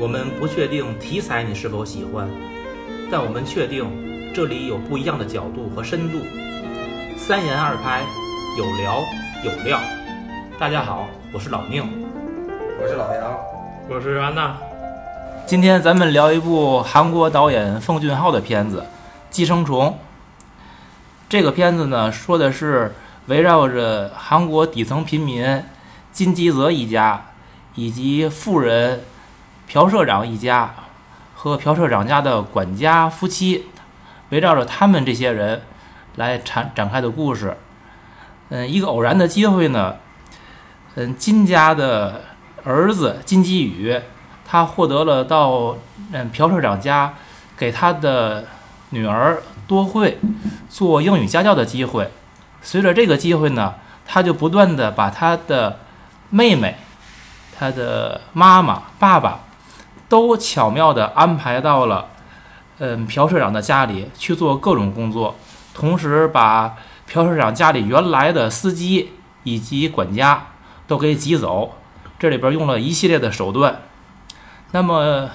我们不确定题材你是否喜欢，但我们确定这里有不一样的角度和深度。三言二拍，有聊有料。大家好，我是老宁，我是老杨，我是安娜。今天咱们聊一部韩国导演奉俊昊的片子《寄生虫》。这个片子呢，说的是围绕着韩国底层平民金基泽一家以及富人。朴社长一家和朴社长家的管家夫妻，围绕着他们这些人来展展开的故事。嗯，一个偶然的机会呢，嗯，金家的儿子金基宇，他获得了到嗯朴社长家给他的女儿多惠做英语家教的机会。随着这个机会呢，他就不断的把他的妹妹、他的妈妈、爸爸。都巧妙地安排到了，嗯，朴社长的家里去做各种工作，同时把朴社长家里原来的司机以及管家都给挤走。这里边用了一系列的手段。那么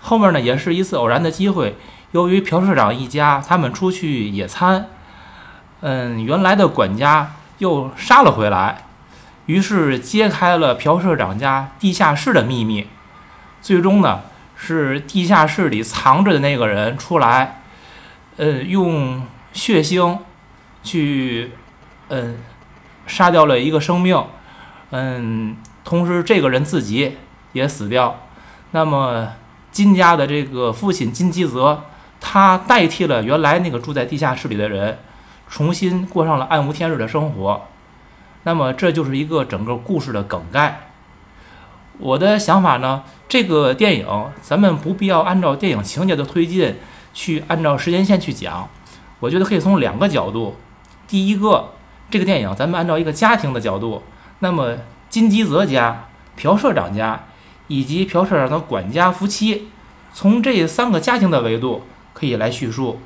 后面呢，也是一次偶然的机会，由于朴社长一家他们出去野餐，嗯，原来的管家又杀了回来，于是揭开了朴社长家地下室的秘密。最终呢，是地下室里藏着的那个人出来，呃，用血腥去，嗯，杀掉了一个生命，嗯，同时这个人自己也死掉。那么金家的这个父亲金基泽，他代替了原来那个住在地下室里的人，重新过上了暗无天日的生活。那么这就是一个整个故事的梗概。我的想法呢？这个电影咱们不必要按照电影情节的推进去按照时间线去讲，我觉得可以从两个角度。第一个，这个电影咱们按照一个家庭的角度，那么金基泽家、朴社长家以及朴社长的管家夫妻，从这三个家庭的维度可以来叙述。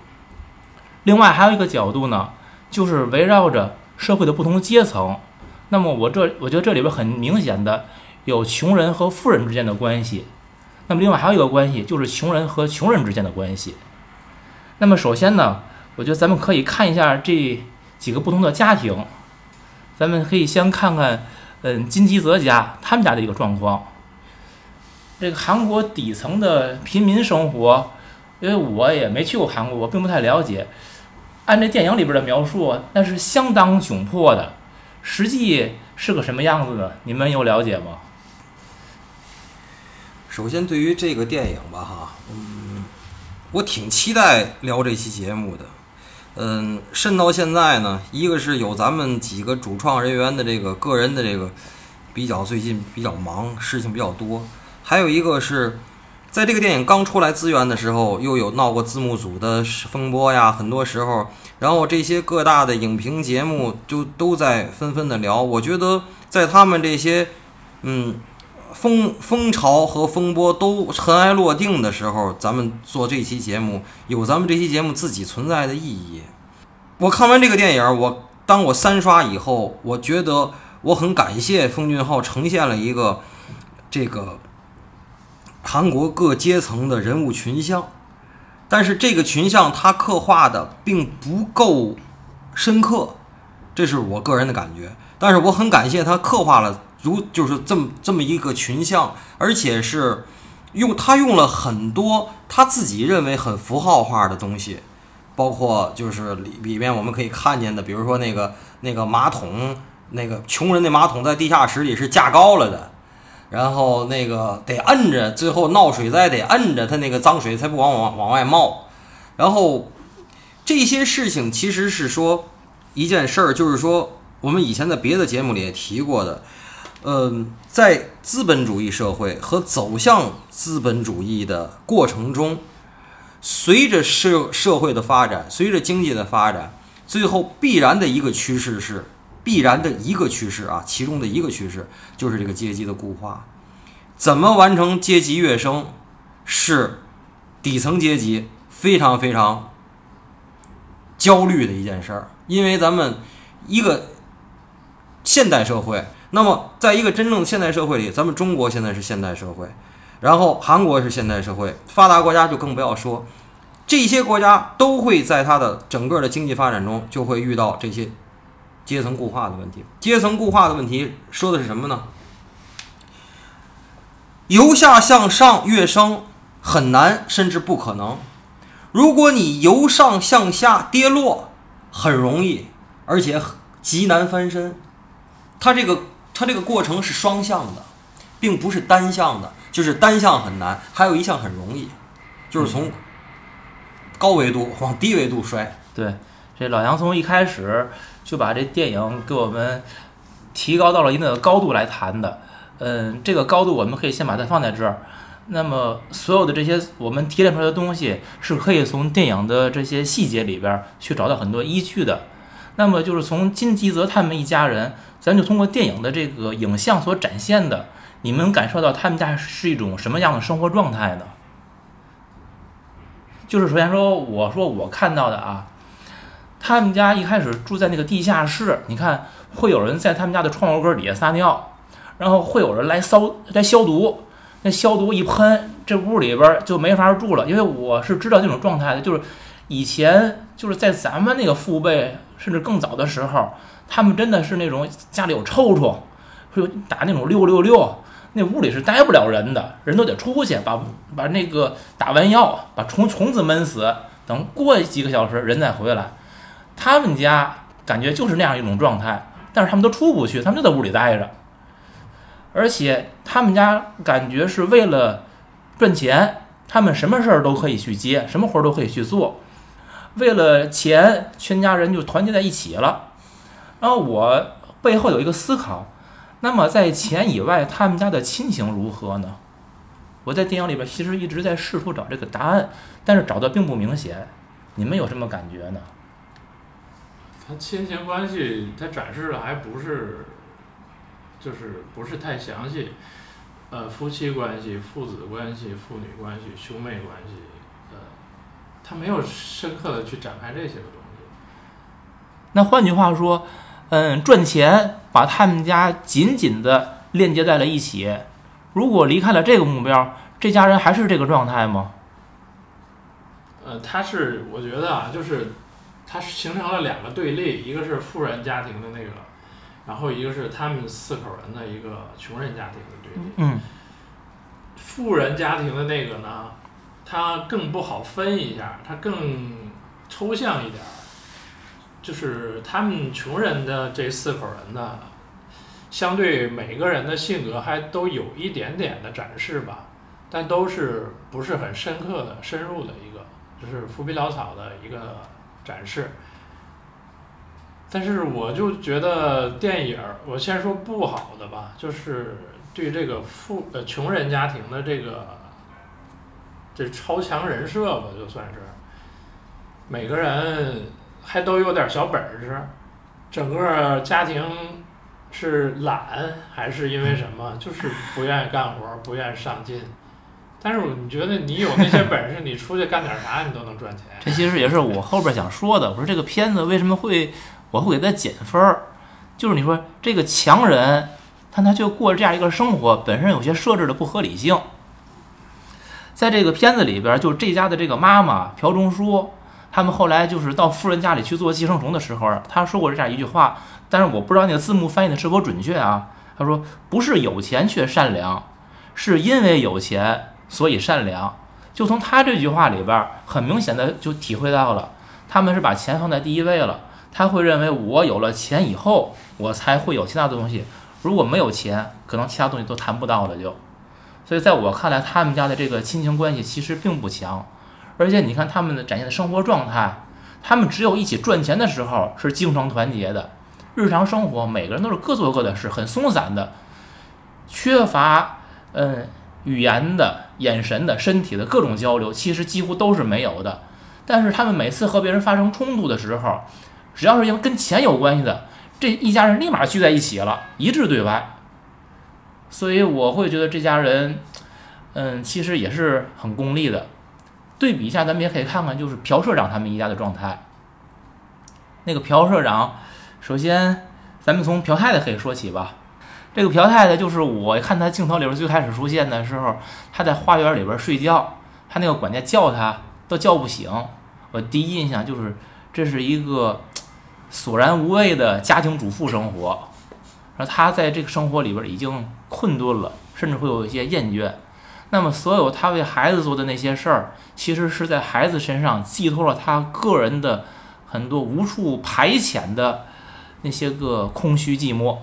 另外还有一个角度呢，就是围绕着社会的不同阶层。那么我这我觉得这里边很明显的。有穷人和富人之间的关系，那么另外还有一个关系就是穷人和穷人之间的关系。那么首先呢，我觉得咱们可以看一下这几个不同的家庭，咱们可以先看看，嗯，金基泽家他们家的一个状况。这个韩国底层的平民生活，因为我也没去过韩国，我并不太了解。按这电影里边的描述，那是相当窘迫的，实际是个什么样子呢？你们有了解吗？首先，对于这个电影吧，哈，嗯，我挺期待聊这期节目的。嗯，甚到现在呢，一个是有咱们几个主创人员的这个个人的这个比较最近比较忙，事情比较多；还有一个是在这个电影刚出来资源的时候，又有闹过字幕组的风波呀，很多时候，然后这些各大的影评节目就都在纷纷的聊。我觉得在他们这些，嗯。风风潮和风波都尘埃落定的时候，咱们做这期节目有咱们这期节目自己存在的意义。我看完这个电影，我当我三刷以后，我觉得我很感谢奉俊昊呈现了一个这个韩国各阶层的人物群像，但是这个群像他刻画的并不够深刻，这是我个人的感觉。但是我很感谢他刻画了。如就是这么这么一个群像，而且是用他用了很多他自己认为很符号化的东西，包括就是里里面我们可以看见的，比如说那个那个马桶，那个穷人的马桶在地下室里是架高了的，然后那个得摁着，最后闹水灾得摁着，他那个脏水才不往往往外冒，然后这些事情其实是说一件事儿，就是说我们以前在别的节目里也提过的。嗯，在资本主义社会和走向资本主义的过程中，随着社社会的发展，随着经济的发展，最后必然的一个趋势是，必然的一个趋势啊，其中的一个趋势就是这个阶级的固化。怎么完成阶级跃升，是底层阶级非常非常焦虑的一件事儿，因为咱们一个现代社会。那么，在一个真正的现代社会里，咱们中国现在是现代社会，然后韩国是现代社会，发达国家就更不要说。这些国家都会在它的整个的经济发展中就会遇到这些阶层固化的问题。阶层固化的问题说的是什么呢？由下向上跃升很难，甚至不可能。如果你由上向下跌落，很容易，而且极难翻身。它这个它这个过程是双向的，并不是单向的，就是单向很难，还有一项很容易，就是从。高维度往低维度摔，对，这老杨从一开始就把这电影给我们提高到了一定的高度来谈的。嗯，这个高度我们可以先把它放在这儿。那么所有的这些我们提炼出来的东西，是可以从电影的这些细节里边去找到很多依据的。那么就是从金吉泽他们一家人，咱就通过电影的这个影像所展现的，你们感受到他们家是一种什么样的生活状态呢？就是首先说，我说我看到的啊，他们家一开始住在那个地下室，你看会有人在他们家的窗户根底下撒尿，然后会有人来烧来消毒，那消毒一喷，这屋里边就没法住了。因为我是知道这种状态的，就是以前就是在咱们那个父辈甚至更早的时候，他们真的是那种家里有臭虫，会打那种六六六。那屋里是待不了人的，人都得出去把把那个打完药，把虫虫子闷死，等过几个小时人再回来。他们家感觉就是那样一种状态，但是他们都出不去，他们就在屋里待着。而且他们家感觉是为了赚钱，他们什么事儿都可以去接，什么活儿都可以去做。为了钱，全家人就团结在一起了。然后我背后有一个思考。那么在钱以外，他们家的亲情如何呢？我在电影里边其实一直在试图找这个答案，但是找的并不明显。你们有什么感觉呢？他亲情关系他展示的还不是，就是不是太详细。呃，夫妻关系、父子关系、父女关系、兄妹关系，呃，他没有深刻的去展开这些个东西。那换句话说。嗯，赚钱把他们家紧紧的链接在了一起。如果离开了这个目标，这家人还是这个状态吗？呃，他是，我觉得啊，就是，他形成了两个对立，一个是富人家庭的那个，然后一个是他们四口人的一个穷人家庭的对立。嗯。富人家庭的那个呢，他更不好分一下，他更抽象一点。就是他们穷人的这四口人呢，相对每个人的性格还都有一点点的展示吧，但都是不是很深刻的、深入的一个，就是浮皮潦草的一个展示。但是我就觉得电影，我先说不好的吧，就是对这个富呃穷人家庭的这个这超强人设吧，就算是每个人。还都有点小本事，整个家庭是懒还是因为什么？就是不愿意干活，不愿意上进。但是你觉得你有那些本事，你出去干点啥，你都能赚钱。这其实也是我后边想说的。我说这个片子为什么会我会给他减分儿？就是你说这个强人，但他就过这样一个生活，本身有些设置的不合理性。在这个片子里边，就这家的这个妈妈朴钟书。他们后来就是到富人家里去做寄生虫的时候，他说过这样一句话，但是我不知道那个字幕翻译的是否准确啊。他说：“不是有钱却善良，是因为有钱所以善良。”就从他这句话里边，很明显的就体会到了，他们是把钱放在第一位了。他会认为我有了钱以后，我才会有其他的东西。如果没有钱，可能其他东西都谈不到了。就，所以在我看来，他们家的这个亲情关系其实并不强。而且你看他们的展现的生活状态，他们只有一起赚钱的时候是精诚团结的，日常生活每个人都是各做各的事，很松散的，缺乏嗯语言的、眼神的、身体的各种交流，其实几乎都是没有的。但是他们每次和别人发生冲突的时候，只要是因为跟钱有关系的，这一家人立马聚在一起了，一致对外。所以我会觉得这家人，嗯，其实也是很功利的。对比一下，咱们也可以看看，就是朴社长他们一家的状态。那个朴社长，首先咱们从朴太太可以说起吧。这个朴太太就是我看她镜头里边最开始出现的时候，她在花园里边睡觉，她那个管家叫她都叫不醒。我第一印象就是这是一个索然无味的家庭主妇生活，然后她在这个生活里边已经困顿了，甚至会有一些厌倦。那么，所有他为孩子做的那些事儿，其实是在孩子身上寄托了他个人的很多无处排遣的那些个空虚寂寞。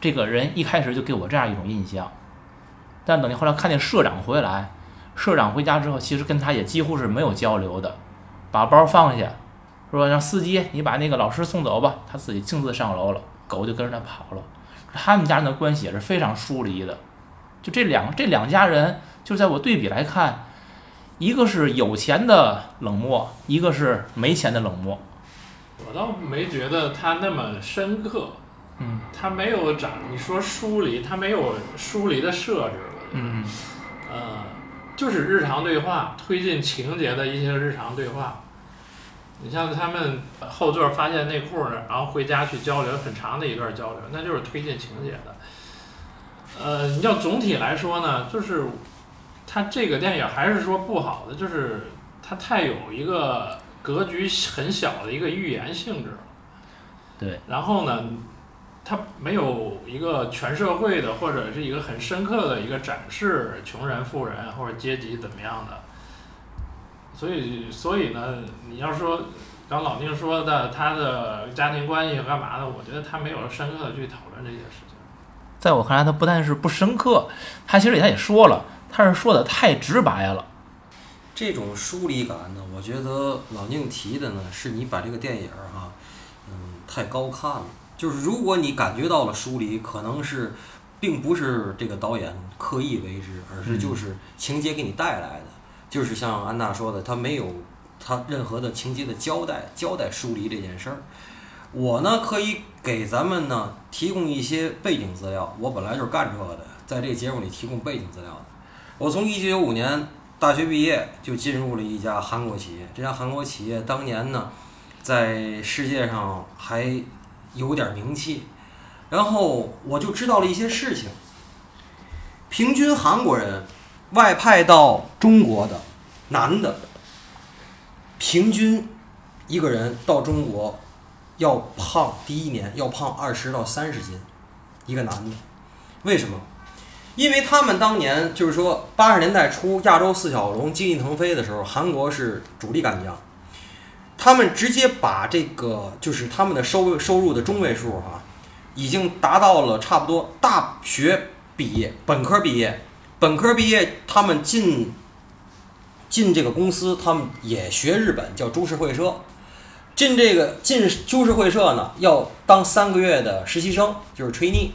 这个人一开始就给我这样一种印象，但等你后来看见社长回来，社长回家之后，其实跟他也几乎是没有交流的，把包放下，说让司机你把那个老师送走吧，他自己径自上楼了，狗就跟着他跑了。他们家人的关系也是非常疏离的，就这两这两家人，就在我对比来看，一个是有钱的冷漠，一个是没钱的冷漠。我倒没觉得他那么深刻，嗯他没有长，你说疏离，他没有疏离的设置，我觉得，嗯呃，就是日常对话，推进情节的一些日常对话。你像他们后座发现内裤呢，然后回家去交流很长的一段交流，那就是推进情节的。呃，你要总体来说呢，就是他这个电影还是说不好的，就是它太有一个格局很小的一个预言性质了。对。然后呢，它没有一个全社会的或者是一个很深刻的一个展示穷人、富人或者阶级怎么样的。所以，所以呢，你要说刚老丁说的他的家庭关系干嘛的，我觉得他没有深刻的去讨论这些事情。在我看来，他不但是不深刻，他其实他也说了，他是说的太直白了。这种疏离感呢，我觉得老宁提的呢，是你把这个电影儿、哈，嗯，太高看了。就是如果你感觉到了疏离，可能是并不是这个导演刻意为之，而是就是情节给你带来的。就是像安娜说的，他没有他任何的情节的交代，交代疏离这件事儿。我呢可以给咱们呢提供一些背景资料，我本来就是干这个的，在这个节目里提供背景资料的。我从一九九五年大学毕业就进入了一家韩国企业，这家韩国企业当年呢在世界上还有点名气，然后我就知道了一些事情。平均韩国人外派到中国的男的，平均一个人到中国要胖，第一年要胖二十到三十斤，一个男的，为什么？因为他们当年就是说八十年代初亚洲四小龙经济腾飞的时候，韩国是主力干将，他们直接把这个就是他们的收收入的中位数哈、已经达到了差不多大学毕业、本科毕业、本科毕业，他们进进这个公司，他们也学日本叫株式会社。进这个进株式会社呢，要当三个月的实习生，就是 trainee。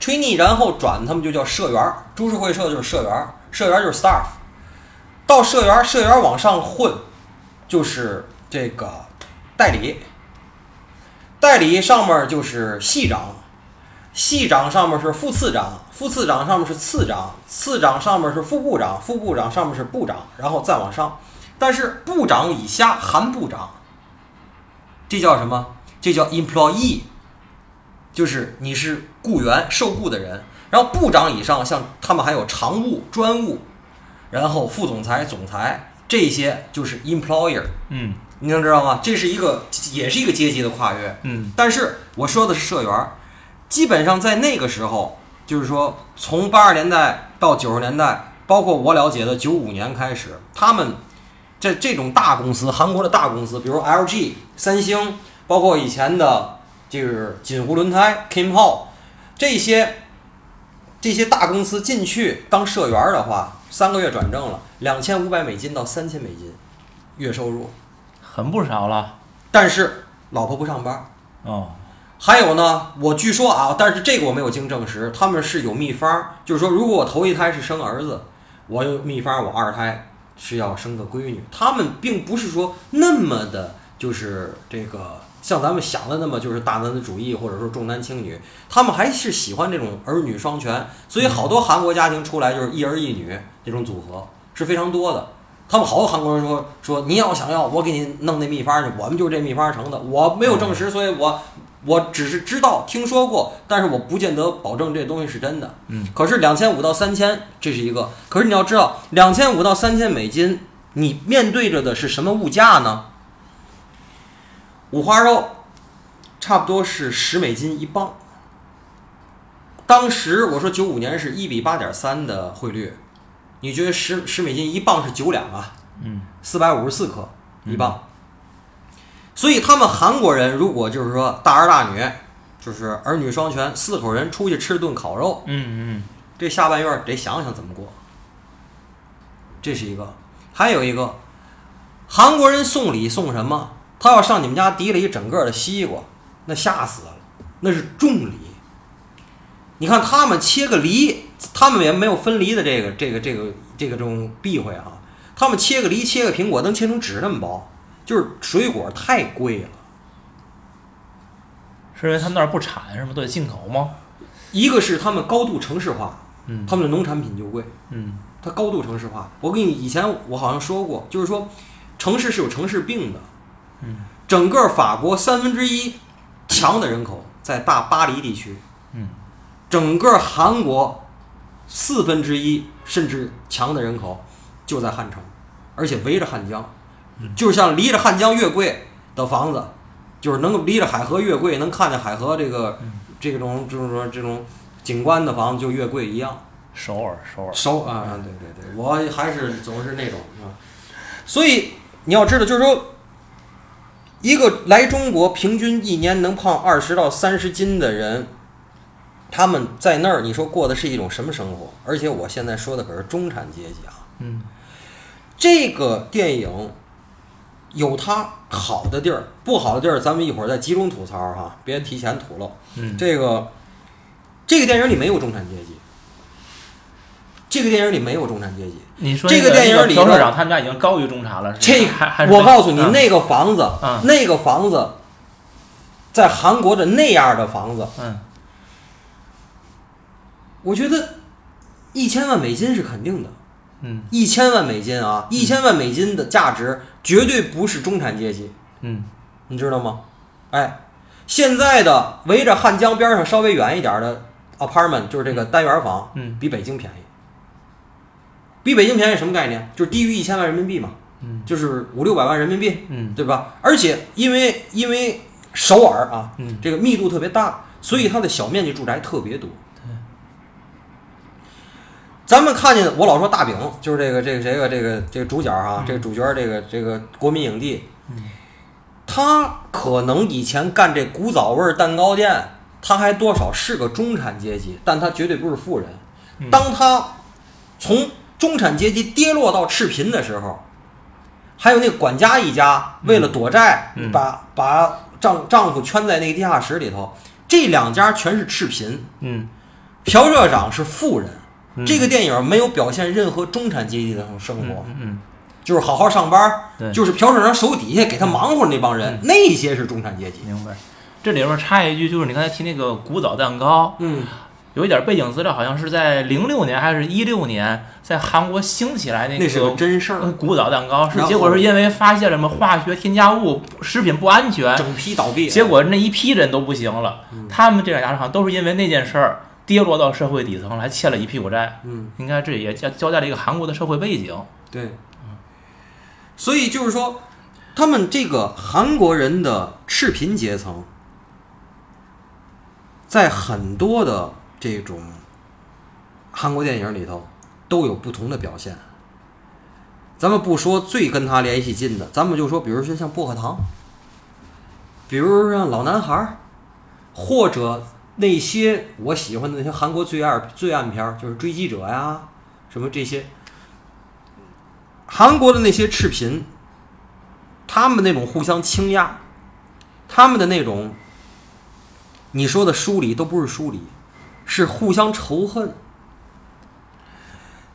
trainee，然后转他们就叫社员儿，株式会社就是社员儿，社员儿就是 staff。到社员儿，社员儿往上混，就是这个代理。代理上面就是系长，系长上面是副次长，副次长上面是次长，次长上面是副部长，副部长上面是部长，然后再往上。但是部长以下含部长，这叫什么？这叫 employee，就是你是雇员、受雇的人。然后部长以上，像他们还有常务、专务，然后副总裁、总裁，这些就是 employer。嗯你能知道吗？这是一个，也是一个阶级的跨越。嗯但是我说的是社员儿，基本上在那个时候，就是说从八十年代到九十年代，包括我了解的九五年开始，他们这这种大公司，韩国的大公司，比如 LG、三星，包括以前的就是锦湖轮胎、Kim Hall 这些这些大公司进去当社员儿的话，三个月转正了，两千五百美金到三千美金月收入，很不少了。但是老婆不上班。哦，还有呢，我据说啊，但是这个我没有经证实，他们是有秘方，就是说，如果我头一胎是生儿子，我有秘方，我二胎是要生个闺女。他们并不是说那么的，就是这个像咱们想的那么就是大男子主义，或者说重男轻女，他们还是喜欢这种儿女双全。所以好多韩国家庭出来就是一儿一女这种组合是非常多的。他们好多韩国人说说你要想要，我给你弄那秘方去，我们就是这秘方成的。我没有证实，所以我我只是知道、听说过，但是我不见得保证这东西是真的。嗯，可是两千五到三千，这是一个。可是你要知道，两千五到三千美金，你面对着的是什么物价呢？五花肉差不多是十美金一磅。当时我说九五年是一比八点三的汇率，你觉得十十美金一磅是九两啊？嗯，四百五十四克一磅。所以他们韩国人如果就是说大儿大女，就是儿女双全，四口人出去吃顿烤肉，嗯嗯这下半月得想想怎么过。这是一个，还有一个，韩国人送礼送什么？他要上你们家提了一整个的西瓜，那吓死了，那是重礼。你看他们切个梨，他们也没有分离的这个这个这个这个这种避讳啊，他们切个梨切个苹果能切成纸那么薄，就是水果太贵了。是因为他们那儿不产是吗？都得进口吗？一个是他们高度城市化，嗯他们的农产品就贵。嗯它高度城市化。我跟你以前我好像说过，就是说城市是有城市病的。嗯，整个法国三分之一强的人口在大巴黎地区，嗯，整个韩国四分之一甚至强的人口就在汉城，而且围着汉江，就像离着汉江越贵的房子，就是能够离着海河越贵，能看见海河这个这种就是说这种景观的房子就越贵一样。首尔首尔。首啊，对对对，我还是总是那种啊，所以你要知道，就是说，一个来中国平均一年能胖二十到三十斤的人，他们在那儿，你说过的是一种什么生活？而且我现在说的可是中产阶级啊，嗯这个电影有它好的地儿，不好的地儿咱们一会儿再集中吐槽哈，别提前吐露。嗯这个这个电影里没有中产阶级，这个电影里没有中产阶级。你说这个那电影里社长他们家已经高于中产了，这还我告诉你，嗯那个房子，嗯那个房子，在韩国的那样的房子，嗯我觉得一千万美金是肯定的。嗯一千万美金啊，一千万美金的价值绝对不是中产阶级，嗯你知道吗？哎，现在的围着汉江边上稍微远一点的 apartment，就是这个单元房，嗯比北京便宜。比北京便宜什么概念？就是低于一千万人民币嘛，嗯就是五六百万人民币，嗯对吧？而且因为因为首尔啊，嗯这个密度特别大，所以它的小面积住宅特别多。咱们看见我老说大饼，就是这个这个这个这个这个主角啊，这个主角这个这个国民影帝，他可能以前干这古早味蛋糕店，他还多少是个中产阶级，但他绝对不是富人。当他从中产阶级跌落到赤贫的时候，还有那个管家一家为了躲债，嗯。把把丈丈夫圈在那个地下室里头，这两家全是赤贫。嗯。朴社长是富人，嗯这个电影没有表现任何中产阶级的生活，嗯嗯就是好好上班，对就是朴社长手底下给他忙活的那帮人，那些是中产阶级。明白。这里边插一句，就是你刚才提那个古早蛋糕，嗯，有一点背景资料，好像是在零六年还是一六年，在韩国兴起来那那是个个真事儿，呃古早蛋糕，是结果是因为发现了什么化学添加物、食品不安全，整批倒闭。结果那一批人都不行了。嗯他们这两家好像都是因为那件事儿跌落到社会底层了，还欠了一屁股债。嗯，应该这也交交代了一个韩国的社会背景。对。所以就是说，他们这个韩国人的赤贫阶层，在很多的这种韩国电影里头都有不同的表现。咱们不说最跟他联系近的，咱们就说，比如说像薄荷糖，比如说像老男孩，或者那些我喜欢的那些韩国罪案罪案片，就是追击者呀，什么这些。韩国的那些赤贫，他们那种互相倾轧，他们的那种，你说的疏离都不是疏离，是互相仇恨。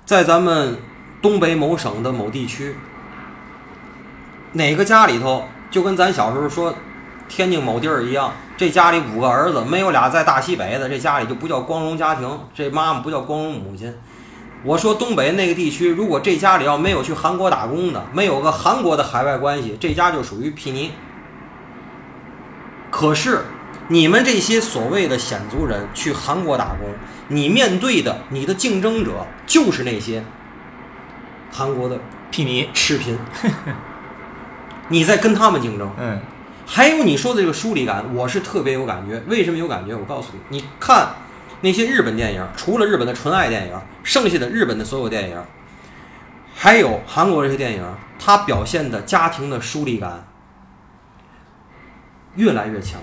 在咱们东北某省的某地区，哪个家里头就跟咱小时候说天津某地儿一样，这家里五个儿子，没有俩在大西北的，这家里就不叫光荣家庭，这妈妈不叫光荣母亲。我说东北那个地区，如果这家里要没有去韩国打工的，没有个韩国的海外关系，这家就属于皮尼。可是你们这些所谓的鲜族人去韩国打工，你面对的你的竞争者就是那些韩国的屁迷，赤贫，你在跟他们竞争。嗯还有你说的这个疏离感，我是特别有感觉。为什么有感觉？我告诉你，你看那些日本电影，除了日本的纯爱电影，剩下的日本的所有电影，还有韩国这些电影，它表现的家庭的疏离感越来越强。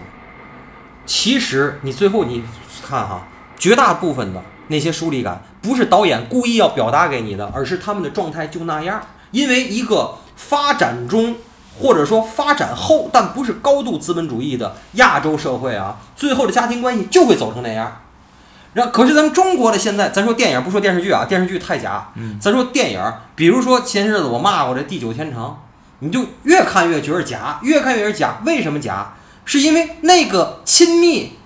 其实你最后你看哈，绝大部分的那些疏离感，不是导演故意要表达给你的，而是他们的状态就那样。因为一个发展中或者说发展后，但不是高度资本主义的亚洲社会啊，最后的家庭关系就会走成那样。然可是咱们中国的现在，咱说电影不说电视剧啊，电视剧太假。嗯咱说电影，比如说前些日子我骂过这《地久天长》，你就越看越觉得假，越看越是假。为什么假？是因为那个亲密，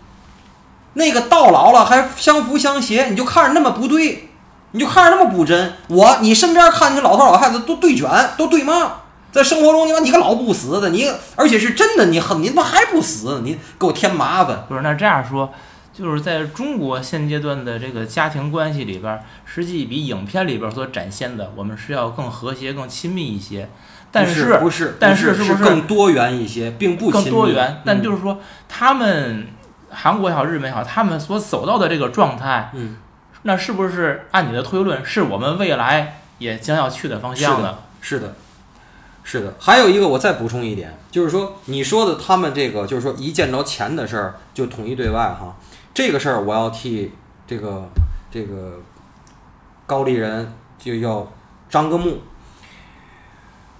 那个到老了还相扶相携，你就看着那么不对，你就看着那么不真。我你身边看见老头老太太都对卷，都对骂。在生活中，你妈你个老不死的，你而且是真的，你很你他妈还不死，你给我添麻烦。不是，那这样说，就是在中国现阶段的这个家庭关系里边儿，实际比影片里边儿所展现的，我们是要更和谐、更亲密一些。但是是不是，但是是是不是更多元一些，并不更亲密多元？但嗯就是说，他们韩国也好，日本也好，他们所走到的这个状态，嗯，那是不是按你的推论，是我们未来也将要去的方向呢？是的，是的。是的还有一个，我再补充一点，就是说你说的他们这个，就是说一见着钱的事儿就统一对外哈，这个事儿我要替这个这个高丽人就要张个目。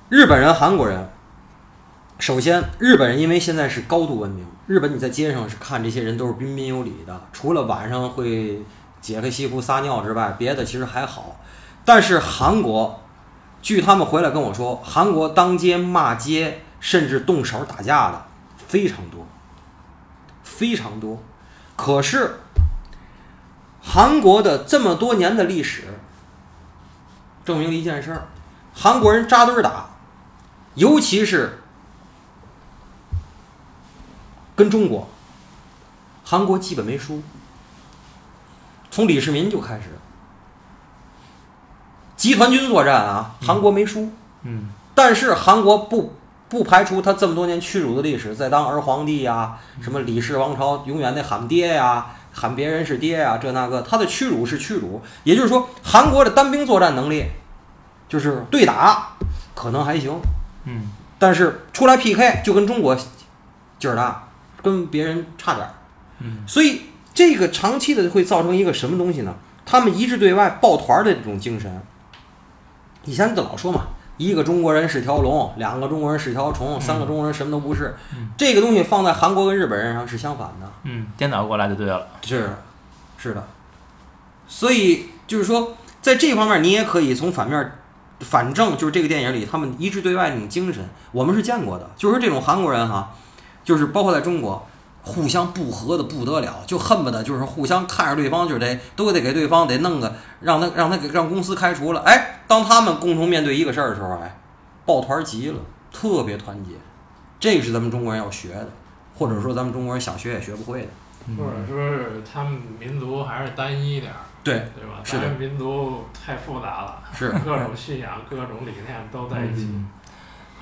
日本人、韩国人，首先日本人因为现在是高度文明，日本你在街上是看这些人都是彬彬有礼的，除了晚上会解开西裤撒尿之外，别的其实还好。但是韩国，据他们回来跟我说，韩国当街骂街，甚至动手打架的非常多，非常多。可是韩国的这么多年的历史，证明了一件事儿：韩国人扎堆打，尤其是跟中国，韩国基本没输。从李世民就开始，集团军作战啊，韩国没输。嗯但是韩国不不排除他这么多年屈辱的历史，在当儿皇帝呀、什么李氏王朝永远得喊爹呀、喊别人是爹呀、这那个，他的屈辱是屈辱。也就是说，韩国的单兵作战能力，就是对打可能还行，嗯但是出来 PK 就跟中国劲儿大，跟别人差点儿。嗯所以这个长期的会造成一个什么东西呢？他们一致对外抱团儿的这种精神。以前就老说嘛，一个中国人是条龙，两个中国人是条虫，三个中国人什么都不是。嗯这个东西放在韩国跟日本人上是相反的。嗯，颠倒过来就对了。是，是的。所以就是说，在这方面你也可以从反面儿，反正就是这个电影里他们一致对外那种精神，我们是见过的。就是这种韩国人哈，就是包括在中国，互相不和的不得了，就恨不得就是互相看着对方就得都得给对方得弄个让他让他给让公司开除了。哎，当他们共同面对一个事儿的时候，哎，抱团儿极了，特别团结。这个是咱们中国人要学的，或者说咱们中国人想学也学不会的。或者说是他们民族还是单一点儿，对，对吧？是的咱们民族太复杂了，是各种信仰、各种理念都在一起。嗯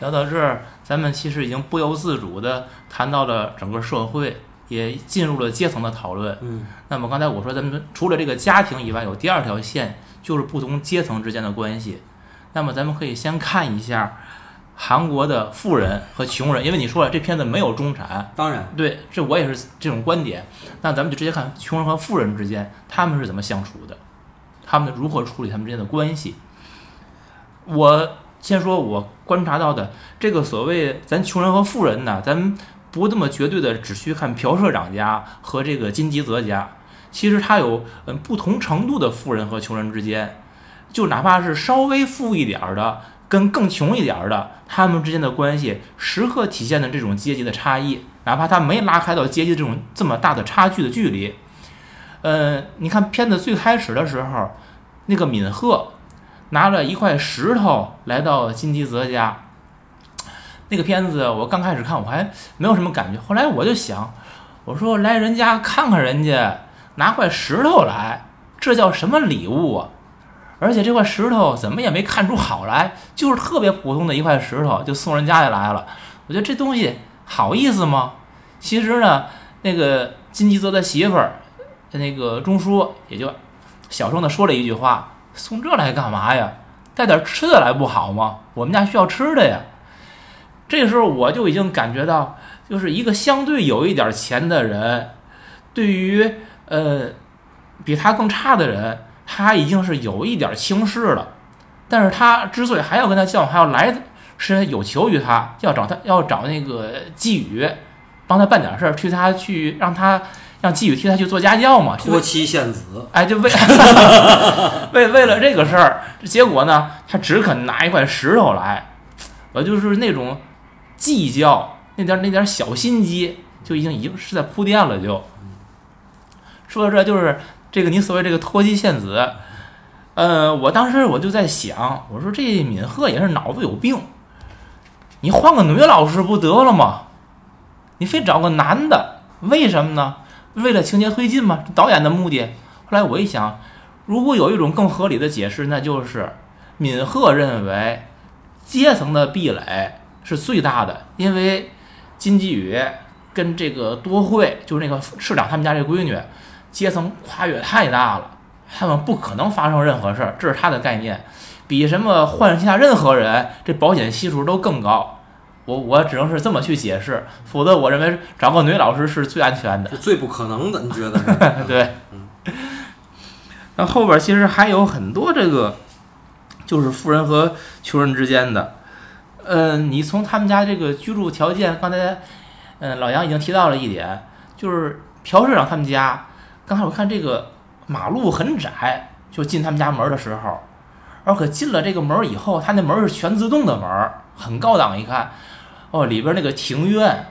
聊到这儿，咱们其实已经不由自主地谈到了整个社会，也进入了阶层的讨论。嗯。那么刚才我说，咱们除了这个家庭以外，有第二条线，就是不同阶层之间的关系。那么咱们可以先看一下韩国的富人和穷人，因为你说了这片子没有中产，当然，对，这我也是这种观点。那咱们就直接看穷人和富人之间他们是怎么相处的，他们如何处理他们之间的关系。我先说，我观察到的这个所谓咱穷人和富人呢，咱不这么绝对的只去看朴社长家和这个金吉泽家，其实他有嗯不同程度的富人和穷人之间，就哪怕是稍微富一点儿的跟更穷一点儿的，他们之间的关系时刻体现的这种阶级的差异，哪怕他没拉开到阶级这种这么大的差距的距离。呃，你看片子最开始的时候，那个敏赫拿了一块石头来到金吉泽家，那个片子我刚开始看我还没有什么感觉，后来我就想，我说来人家看看人家，拿块石头来，这叫什么礼物啊？而且这块石头怎么也没看出好来，就是特别普通的一块石头，就送人家里来了。我觉得这东西好意思吗？其实呢，那个金吉泽的媳妇儿，那个钟叔也就小声的说了一句话：“送这来干嘛呀？带点吃的来不好吗？我们家需要吃的呀。”这时候我就已经感觉到，就是一个相对有一点钱的人，对于呃比他更差的人，他已经是有一点轻视了。但是他之所以还要跟他交往，还要来，是有求于他，要找他要找那个季语，帮他办点事儿，去他去让他让季宇替他去做家教嘛，托妻献子，哎，就为 为为了这个事儿，结果呢，他只肯拿一块石头来，我就是那种计较那点那点小心机，就已经已经是在铺垫了。就说到这，就是这个你所谓这个托妻献子，呃，我当时我就在想，我说这敏赫也是脑子有病，你换个女老师不得了吗？你非找个男的，为什么呢？为了情节推进嘛？导演的目的。后来我一想，如果有一种更合理的解释，那就是敏赫认为阶层的壁垒是最大的，因为金基宇跟这个多惠，就是那个市长他们家这闺女，阶层跨越太大了，他们不可能发生任何事儿，这是他的概念，比什么换下任何人这保险系数都更高。我我只能是这么去解释，否则我认为找个女老师是最安全的。最不可能的，你觉得是？对，那后边其实还有很多这个，就是富人和穷人之间的。嗯，你从他们家这个居住条件，刚才嗯老杨已经提到了一点，就是朴市长他们家，刚才我看这个马路很窄，就进他们家门的时候，而可进了这个门以后，他那门是全自动的门，很高档，一看。哦，里边那个庭院，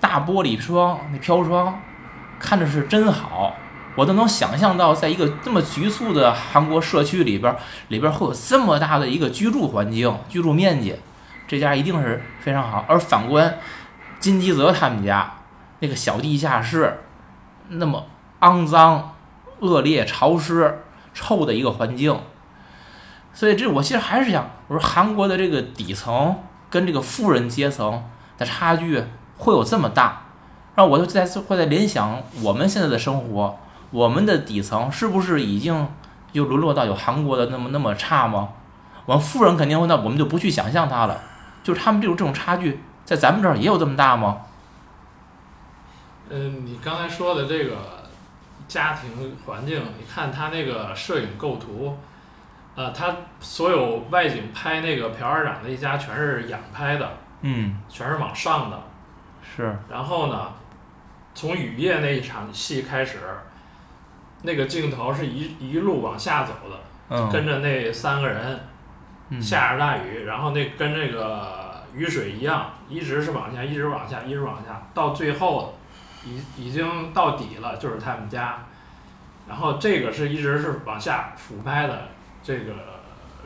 大玻璃窗，那飘窗，看着是真好。我都能想象到，在一个这么局促的韩国社区里边，里边会有这么大的一个居住环境、居住面积，这家一定是非常好。而反观金基泽他们家那个小地下室，那么肮脏、恶劣、潮湿、臭的一个环境，所以这我其实还是想，我说韩国的这个底层。跟这个富人阶层的差距会有这么大，让我就在会在联想我们现在的生活，我们的底层是不是已经又沦落到有韩国的那么那么差吗？我们富人肯定会，那我们就不去想象它了。就是他们这种这种差距，在咱们这儿也有这么大吗？嗯，你刚才说的这个家庭环境，你看他那个摄影构图。呃，他所有外景拍那个朴二长那一家全是仰拍的，嗯，全是往上的，是。然后呢，从雨夜那一场戏开始，那个镜头是一一路往下走的，跟着那三个人，下着大雨，然后那跟那个雨水一样，一直是往下，一直往下，一直往下，到最后，已已经到底了，就是他们家，然后这个是一直是往下俯拍的。这个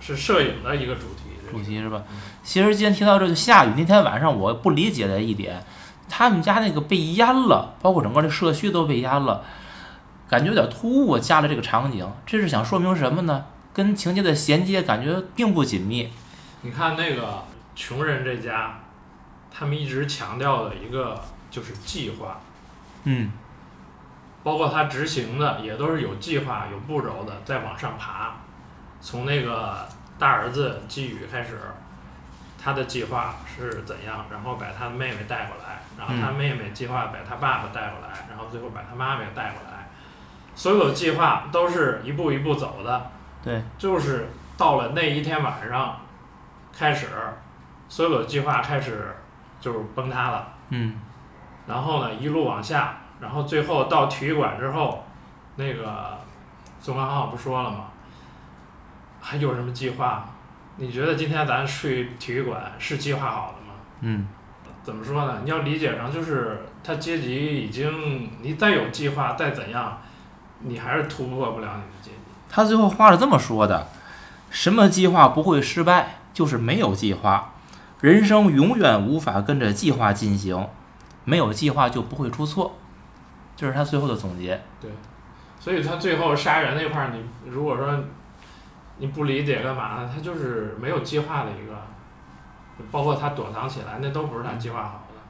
是摄影的一个主题，主题是吧？其实今天提到这个下雨那天晚上，我不理解的一点，他们家那个被淹了，包括整个这社区都被淹了，感觉有点突兀。加了这个场景，这是想说明什么呢？跟情节的衔接感觉并不紧密。你看那个穷人这家，他们一直强调的一个就是计划，嗯，包括他执行的也都是有计划、有步骤的，在往上爬。从那个大儿子季宇开始，他的计划是怎样，然后把他妹妹带过来，然后他妹妹计划把他爸爸带过来，然后最后把他妈妈也带过来，所有的计划都是一步一步走的。对，就是到了那一天晚上，开始，所有的计划开始就是崩塌了。嗯。然后呢，一路往下，然后最后到体育馆之后，那个宋康昊不说了吗？还有什么计划？你觉得今天咱去体育馆是计划好的吗？嗯，怎么说呢？你要理解成就是他阶级已经，你再有计划再怎样，你还是突破不了你的阶级。他最后话是这么说的：什么计划不会失败？就是没有计划。人生永远无法跟着计划进行，没有计划就不会出错。这是他最后的总结。对，所以他最后杀人那块儿，你如果说你不理解干嘛呢？他就是没有计划的一个，包括他躲藏起来，那都不是他计划好的，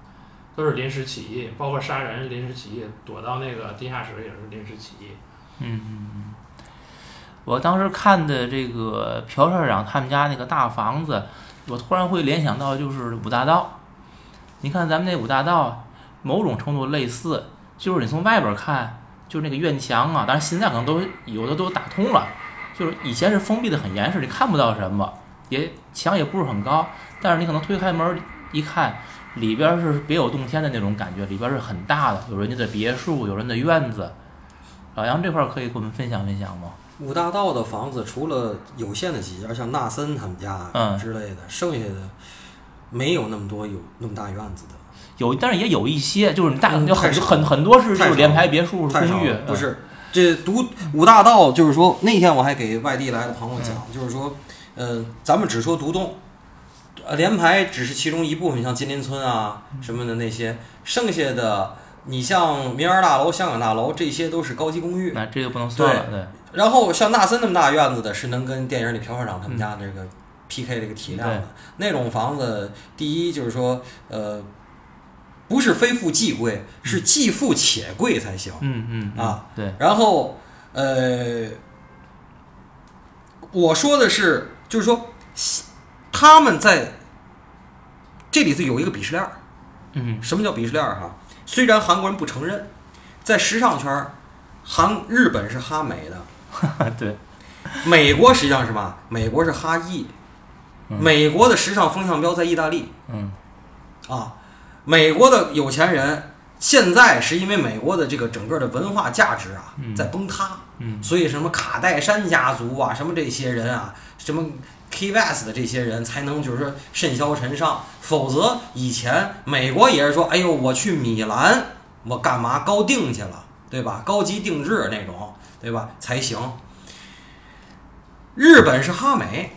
都是临时起意，包括杀人临时起意，躲到那个地下室也是临时起意。嗯嗯嗯。我当时看的这个朴社长他们家那个大房子，我突然会联想到就是五大道。你看咱们那五大道，某种程度类似，就是你从外边看，就那个院墙啊，但是现在可能都有的都打通了，就是以前是封闭的很严实，你看不到什么，也墙也不是很高，但是你可能推开门一看，里边是别有洞天的那种感觉，里边是很大的，有人家的别墅，有人的院子。老杨这块儿可以给我们分享分享吗？五大道的房子，除了有限的几家，像纳森他们家嗯之类的，剩下的没有那么多有那么大院子的。有，但是也有一些，就是你大嗯有很很很多是就是联排别墅、公寓了，，不嗯是这独五大道，就是说那天我还给外地来的朋友讲，就是说，呃，咱们只说独栋，呃，联排只是其中一部分，像金林村啊什么的那些，剩下的你像民园大楼、香港大楼，这些都是高级公寓。那这就不能算了，对，然后像纳森那么大院子的，是能跟电影里朴社长他们家这个 PK 这个体量的、对那种房子。第一就是说，呃，不是非富即贵，是既富且贵才行。嗯嗯嗯啊，对，然后，呃，我说的是，就是说，他们在这里头有一个鄙视链儿。嗯什么叫鄙视链儿哈？虽然韩国人不承认，在时尚圈儿，韩日本是哈美的，对，美国实际上是嘛？美国是哈裔，嗯美国的时尚风向标在意大利嗯啊。美国的有钱人现在是因为美国的这个整个的文化价值啊嗯在崩塌，嗯所以什么卡戴珊家族啊，什么这些人啊，什么 K West 的这些人才能就是说甚嚣尘上，否则以前美国也是说，哎呦，我去米兰，我干嘛高定去了，对吧？高级定制那种，对吧？才行。日本是哈美，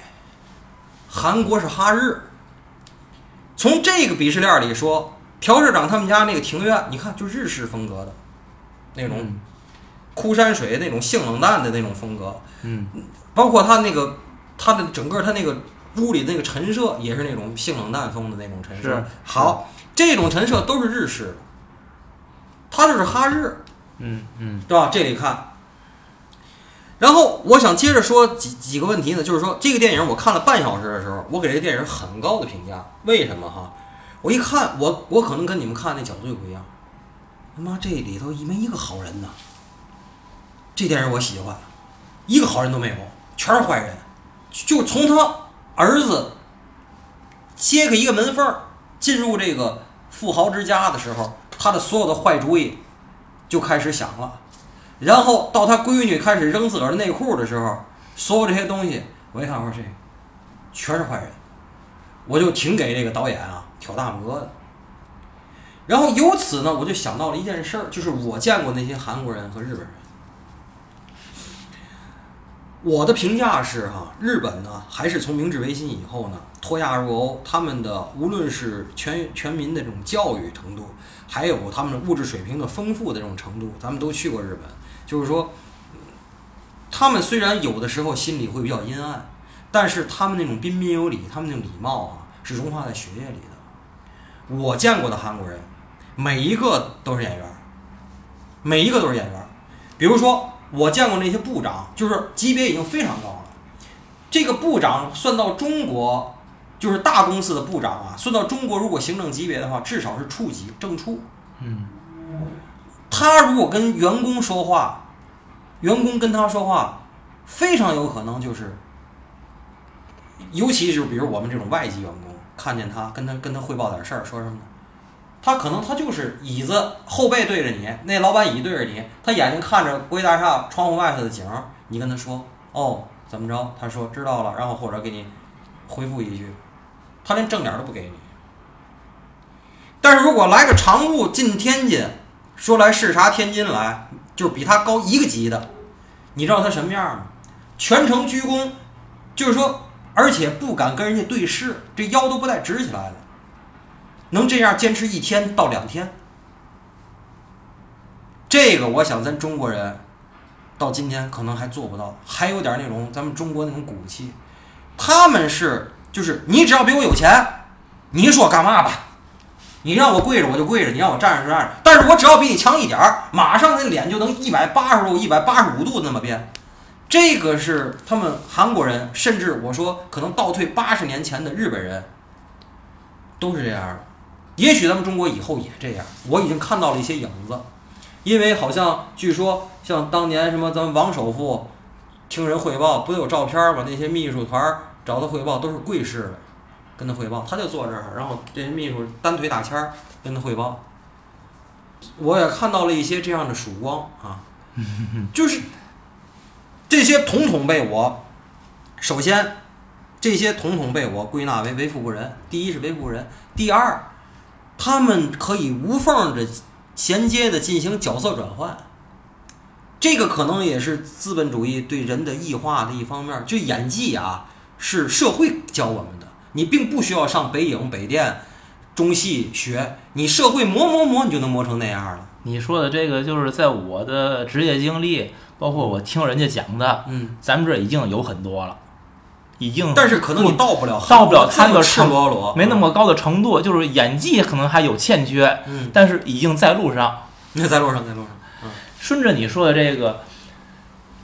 韩国是哈日。从这个鄙视链里说，朴社长他们家那个庭院，你看就日式风格的那种嗯枯山水那种性冷淡的那种风格，嗯包括他那个他的整个他那个屋里那个陈设也是那种性冷淡风的那种陈设是。好，这种陈设都是日式的，他就是哈日，嗯嗯对吧？这里看。然后我想接着说几几个问题呢，就是说这个电影我看了半小时的时候，我给这个电影很高的评价。为什么哈？我一看，我我可能跟你们看那角度就不一样。他妈这里头一没一个好人呐！这电影我喜欢，一个好人都没有，全是坏人。就从他儿子揭开一个门缝进入这个富豪之家的时候，他的所有的坏主意就开始想了。然后到他闺女开始扔自个儿的内裤的时候，所有这些东西，我一看，我说这全是坏人，我就挺给这个导演啊挑大拇哥的。然后由此呢，我就想到了一件事儿，就是我见过那些韩国人和日本人。我的评价是哈，日本呢还是从明治维新以后呢脱亚入欧，他们的无论是全全民的这种教育程度，还有他们的物质水平的丰富的这种程度，咱们都去过日本，就是说，他们虽然有的时候心里会比较阴暗，但是他们那种彬彬有礼，他们那种礼貌啊，是融化在血液里的。我见过的韩国人，每一个都是演员，每一个都是演员。比如说，我见过那些部长，就是级别已经非常高了。这个部长算到中国，就是大公司的部长啊，算到中国，如果行政级别的话，至少是处级正处。嗯他如果跟员工说话，员工跟他说话，非常有可能就是，尤其是比如我们这种外籍员工，看见他跟他跟他汇报点事儿，说什么呢？他可能他就是椅子后背对着你，那老板椅对着你，他眼睛看着国际大厦窗户外头的景儿，你跟他说哦怎么着？他说知道了，然后或者给你回复一句，他连正脸都不给你。但是如果来个常务进天津，说来视察天津来，就是比他高一个级的，你知道他什么样吗？全程鞠躬，就是说，而且不敢跟人家对视，这腰都不带直起来的，能这样坚持一天到两天。这个我想咱中国人到今天可能还做不到，还有点那种咱们中国那种骨气。他们是就是你只要比我有钱，你说干嘛吧，你让我跪着我就跪着，你让我站着就站着。但是我只要比你强一点儿，马上那脸就能一百八十度、一百八十五度那么变。这个是他们韩国人，甚至我说可能倒退八十年前的日本人，都是这样的。也许咱们中国以后也这样，我已经看到了一些影子。因为好像据说像当年什么咱们王首富听人汇报，不都有照片吗？那些秘书团找他汇报都是跪式的，跟他汇报，他就坐这儿，然后这些秘书单腿打签儿跟他汇报。我也看到了一些这样的曙光啊，就是这些统统被我，首先这些统统被我归纳为为富不仁。第一是为富不仁，第二，他们可以无缝的衔接的进行角色转换。这个可能也是资本主义对人的异化的一方面。就演技啊，是社会教我们的，你并不需要上北影、北电、中戏学，你社会磨磨磨，你就能磨成那样了。你说的这个就是在我的职业经历，包括我听人家讲的，嗯，咱们这儿已经有很多了，已经但是可能你到不了，到不了他那个赤裸裸，没那么高的程度，就是演技可能还有欠缺，嗯，但是已经在路上。那在路上，在路上，顺着你说的这个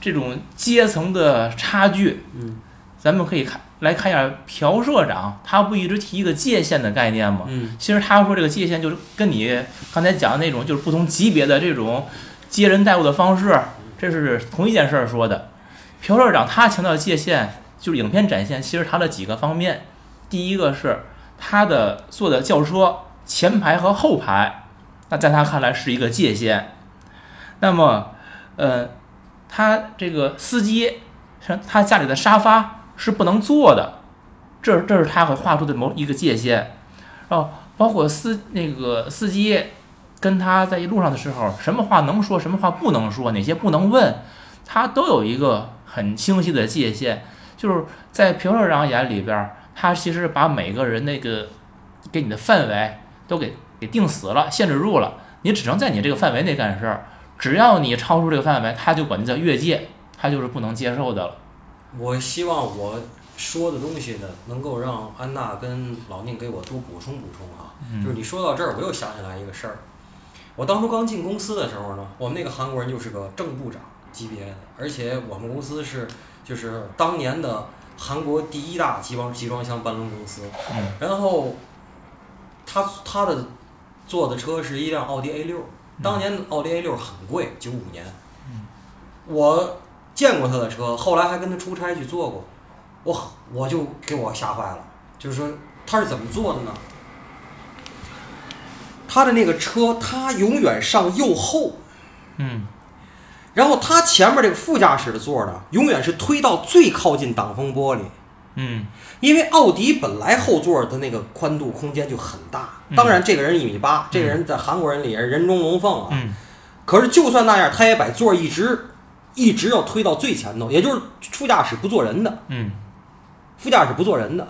这种阶层的差距，嗯。咱们可以看来看一下朴社长，他不一直提一个界限的概念吗？嗯。其实他说这个界限就是跟你刚才讲的那种，就是不同级别的这种接人待物的方式，这是同一件事儿说的。朴社长他强调界限，就是影片展现其实他的几个方面，第一个是他的坐的轿车前排和后排，那在他看来是一个界限。那么，呃，他这个司机，像他家里的沙发是不能坐的，这这是他会画出的某一个界限。然后包括司那个司机跟他在一路上的时候，什么话能说，什么话不能说，哪些不能问，他都有一个很清晰的界限。就是在朴社长眼里边儿，他其实把每个人那个给你的范围都给给定死了，限制住了，你只能在你这个范围内干事儿。只要你超出这个范围，他就管你叫越界，他就是不能接受的了。我希望我说的东西呢，能够让安娜跟老宁给我多补充补充啊。就是你说到这儿，我又想起来一个事儿。我当初刚进公司的时候呢，我们那个韩国人就是个正部长级别的，而且我们公司是就是当年的韩国第一大集装集装箱搬运公司。嗯然后他他的坐的车是一辆奥迪 A 六，当年奥迪 A 六很贵，九五年。我见过他的车，后来还跟他出差去坐过，我我就给我吓坏了，就是说他是怎么做的呢？他的那个车，他永远上右后，嗯。然后他前面这个副驾驶的座儿呢，永远是推到最靠近挡风玻璃，嗯。因为奥迪本来后座的那个宽度空间就很大，当然这个人一米八，这个人在韩国人里也是人中龙凤啊。嗯。可是就算那样，他也把座一直一直要推到最前头，也就是副驾驶不坐人的，嗯。副驾驶不坐人的，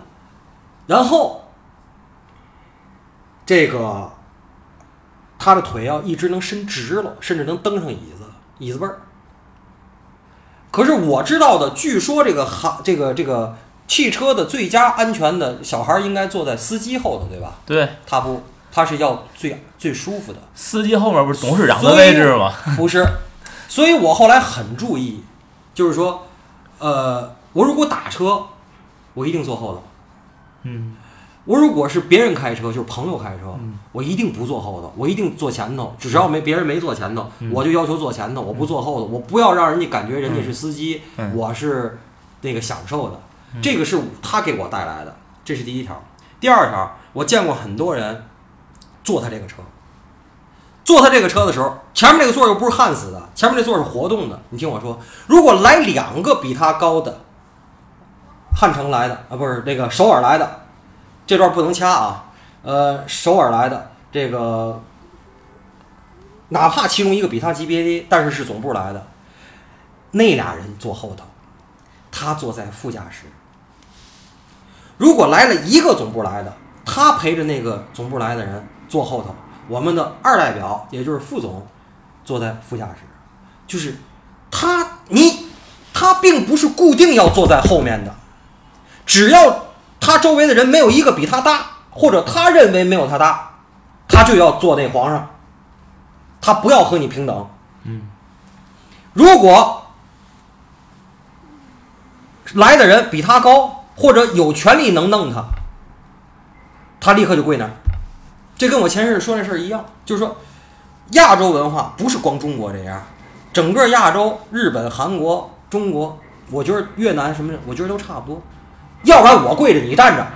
然后这个他的腿要一直能伸直了，甚至能登上椅子，椅子背儿。可是我知道的，据说这个哈这个这个汽车的最佳安全的小孩应该坐在司机后头，对吧？对，他不，他是要最最舒服的。司机后面不是董事长的位置吗？不是，所以我后来很注意，就是说，呃，我如果打车，我一定坐后头；嗯我如果是别人开车，就是朋友开车，嗯我一定不坐后头，我一定坐前头。只要没别人没坐前头，嗯我就要求坐前头，我不坐后头，我不要让人家感觉人家是司机，嗯我是那个享受的。嗯这个是他给我带来的，这是第一条。第二条，我见过很多人坐他这个车。坐他这个车的时候，前面这个座又不是焊死的，前面这座是活动的。你听我说，如果来两个比他高的，汉城来的啊，不是那个首尔来的，这段不能掐啊。呃，首尔来的这个，哪怕其中一个比他级别低，但是是总部来的，那俩人坐后头，他坐在副驾驶。如果来了一个总部来的，他陪着那个总部来的人坐后头，我们的二代表也就是副总坐在副驾驶，就是他你他并不是固定要坐在后面的，只要他周围的人没有一个比他大，或者他认为没有他大，他就要做那皇上，他不要和你平等。嗯，如果来的人比他高，或者有权利能弄他，他立刻就跪那儿。这跟我前世说那事儿一样，就是说，亚洲文化不是光中国这样，整个亚洲，日本、韩国、中国，我觉得越南什么的，我觉得都差不多。要不然我跪着你站着，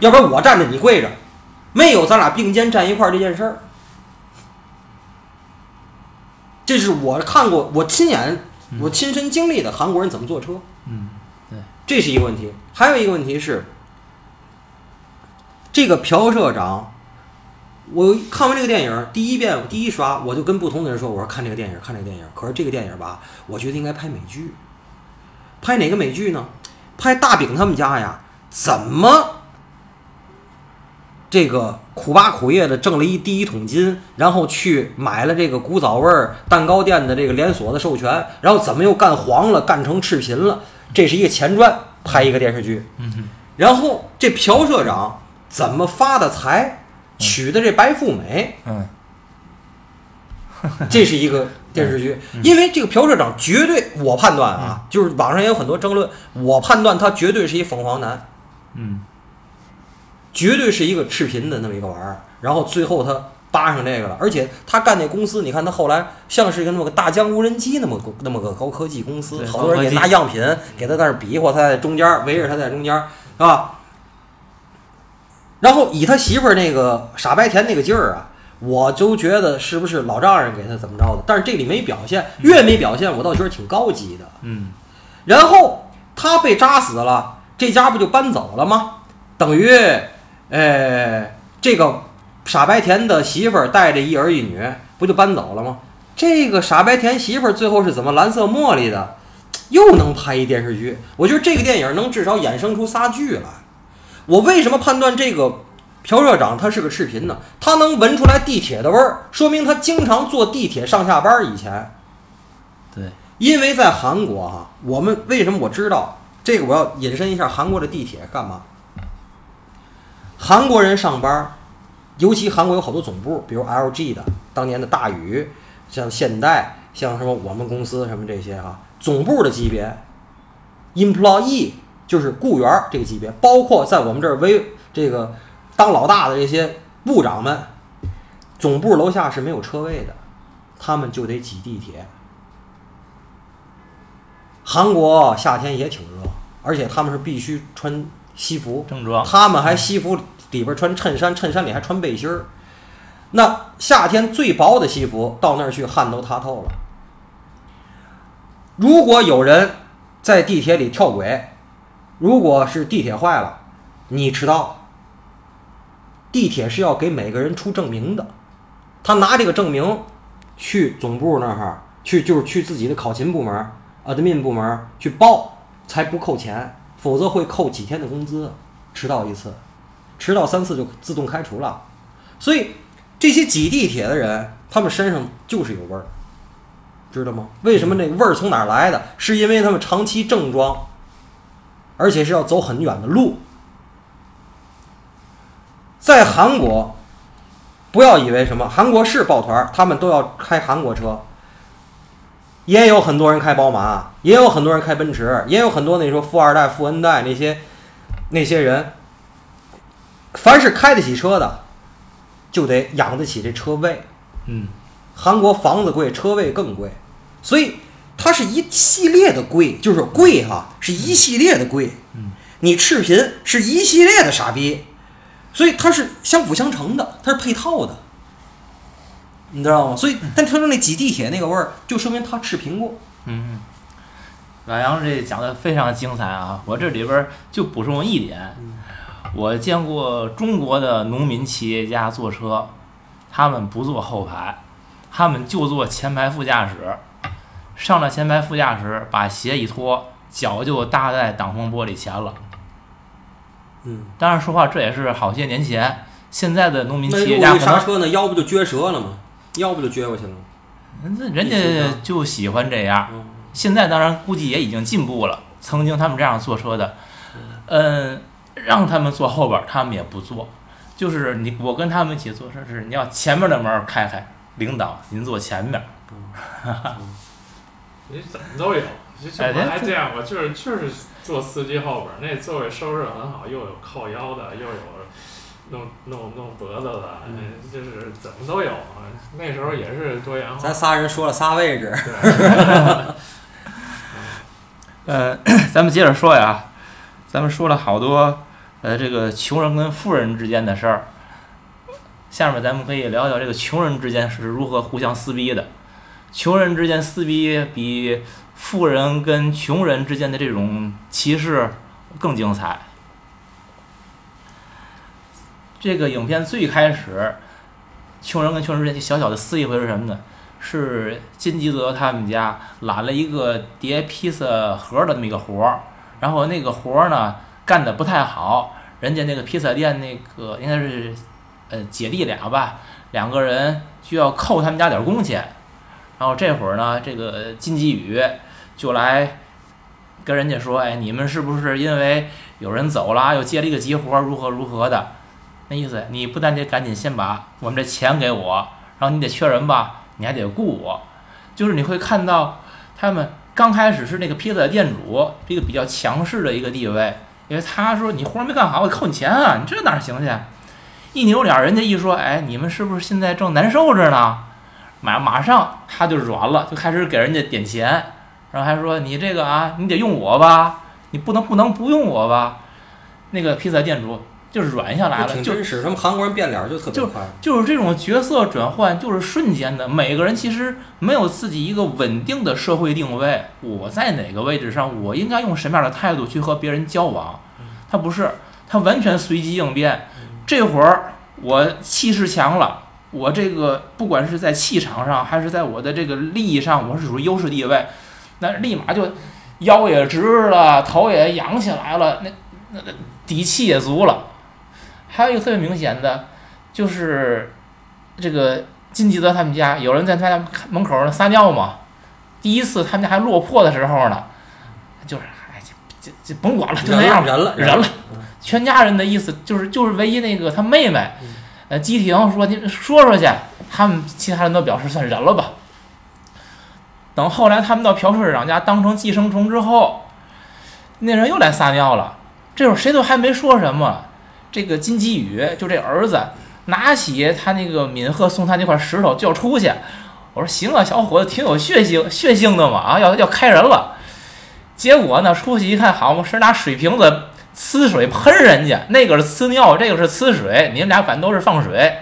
要不然我站着你跪着，没有咱俩并肩站一块儿这件事儿。这是我看过，我亲眼，我亲身经历的韩国人怎么坐车。嗯，对，这是一个问题。还有一个问题是，这个朴社长，我看完这个电影第一遍，第一刷我就跟不同的人说，我说看这个电影，看这个电影。可是这个电影吧，我觉得应该拍美剧。拍哪个美剧呢？拍大饼他们家呀，怎么这个苦巴苦业的挣了一第一桶金，然后去买了这个古早味儿蛋糕店的这个连锁的授权，然后怎么又干黄了，干成赤贫了？这是一个前传，拍一个电视剧。然后这朴社长怎么发的财，娶的这白富美，嗯 这是一个电视剧。因为这个朴社长绝对，我判断啊，就是网上也有很多争论，我判断他绝对是一凤凰男，嗯绝对是一个赤贫的那么一个玩意儿。然后最后他扒上这个了，而且他干那公司，你看他后来像是一个那么个大疆无人机那么个那么个高科技公司，好多人给拿样品给他在那儿比划，他在中间儿围着他在中间儿，是吧？然后以他媳妇儿那个傻白甜那个劲儿啊，我就觉得是不是老丈人给他怎么着的？但是这里没表现，越没表现，我倒觉得挺高级的。嗯然后他被扎死了，这家不就搬走了吗？等于，呃，这个傻白甜的媳妇儿带着一儿一女，不就搬走了吗？这个傻白甜媳妇儿最后是怎么蓝色茉莉的？又能拍一电视剧？我觉得这个电影能至少衍生出仨剧来。我为什么判断这个朴社长他是个赤贫呢？他能闻出来地铁的味儿，说明他经常坐地铁上下班儿。以前，对，因为在韩国哈、我们为什么我知道这个？我要引申一下韩国的地铁干嘛？韩国人上班，尤其韩国有好多总部，比如 LG 的，当年的大宇，像现代，像什么我们公司什么这些哈、总部的级别，employee 就是雇员儿这个级别，包括在我们这儿为这个当老大的这些部长们，总部楼下是没有车位的，他们就得挤地铁。韩国夏天也挺热，而且他们是必须穿西服，正装，他们还西服里边穿衬衫，衬衫里还穿背心儿。那夏天最薄的西服到那儿去汗都塌透了。如果有人在地铁里跳轨，如果是地铁坏了，你迟到，地铁是要给每个人出证明的。他拿这个证明去总部那儿去，就是去自己的考勤部门、admin 部门去报，才不扣钱，否则会扣几天的工资。迟到一次，迟到三次就自动开除了。所以这些挤地铁的人，他们身上就是有味儿，知道吗？为什么那味儿从哪儿来的？是因为他们长期正装，而且是要走很远的路。在韩国，不要以为什么韩国是抱团，他们都要开韩国车，也有很多人开宝马，也有很多人开奔驰，也有很多那说富二代、富 N 代那些那些人，凡是开得起车的，就得养得起这车位。嗯。韩国房子贵，车位更贵，所以它是一系列的贵，就是贵哈，是一系列的贵。嗯，你赤贫是一系列的傻逼，所以它是相辅相成的，它是配套的，你知道吗？所以，但听说那挤地铁那个味儿，就说明他赤贫过。嗯，老杨这讲的非常精彩啊！我这里边就补充一点，我见过中国的农民企业家坐车，他们不坐后排，他们就坐前排副驾驶，上了前排副驾驶，把鞋一脱，脚就搭在挡风玻璃前了。嗯，当然，说话这也是好些年前，现在的农民企业家可能刹车呢，腰不就撅折了吗？腰不就撅过去了。那人家就喜欢这样。嗯现在当然估计也已经进步了。曾经他们这样坐车的，嗯，让他们坐后边儿，他们也不坐。就是你我跟他们一起坐车是，你要前面的门儿开开，领导您坐前面儿。你怎么都有。哎我还这见过，就是就是坐司机后边儿，那座位收拾得很好，又有靠腰的，又有弄弄弄脖子的，就是怎么都有啊。那时候也是多元化。咱仨人说了仨位置，呃，咱们接着说呀，咱们说了好多，呃，这个穷人跟富人之间的事儿。下面咱们可以聊聊这个穷人之间是如何互相撕逼的。穷人之间撕逼比富人跟穷人之间的这种歧视更精彩。这个影片最开始，穷人跟穷人之间小小的撕一回是什么呢？是金基德他们家揽了一个叠披萨盒的那么一个活儿，然后那个活儿呢干的不太好，人家那个披萨店那个应该是呃姐弟俩吧，两个人就要扣他们家点工钱，然后这会儿呢，这个金基宇就来跟人家说，哎，你们是不是因为有人走了，又接了一个急活，如何如何的？那意思，你不但得赶紧先把我们这钱给我，然后你得缺人吧，你还得雇我，就是你会看到他们刚开始是那个披萨店主这个比较强势的一个地位，因为他说你活没干好，我扣你钱啊，你这哪行去？一扭脸，人家一说，哎，你们是不是现在正难受着呢？马马上他就软了，就开始给人家点钱，然后还说你这个啊，你得用我吧，你不能不能不用我吧？那个披萨店主就软下来了，就挺真实。他们韩国人变脸就特别就快，就是这种角色转换，就是瞬间的。每个人其实没有自己一个稳定的社会定位，我在哪个位置上，我应该用什么样的态度去和别人交往。他不是，他完全随机应变。这会儿我气势强了，我这个不管是在气场上，还是在我的这个利益上，我是属于优势地位，那立马就腰也直了，头也扬起来了，那那那底气也足了。还有一个特别明显的，就是这个金吉德他们家有人在他家门口撒尿嘛。第一次他们家还落魄的时候呢，就是哎，这这这甭管了，就那样吧，忍了忍了。全家人的意思就是就是唯一那个他妹妹，呃，基婷说你说说去，他们其他人都表示算忍了吧。等后来他们到朴社长家当成寄生虫之后，那人又来撒尿了。这会儿谁都还没说什么，这个金基宇就这儿子拿起他那个敏赫送他那块石头就要出去。我说行啊，小伙子挺有血性血性的嘛啊，要要开人了。结果呢，出去一看，好嘛，是拿水瓶子呲水喷人家，那个是呲尿，这个是呲水，你们俩反正都是放水。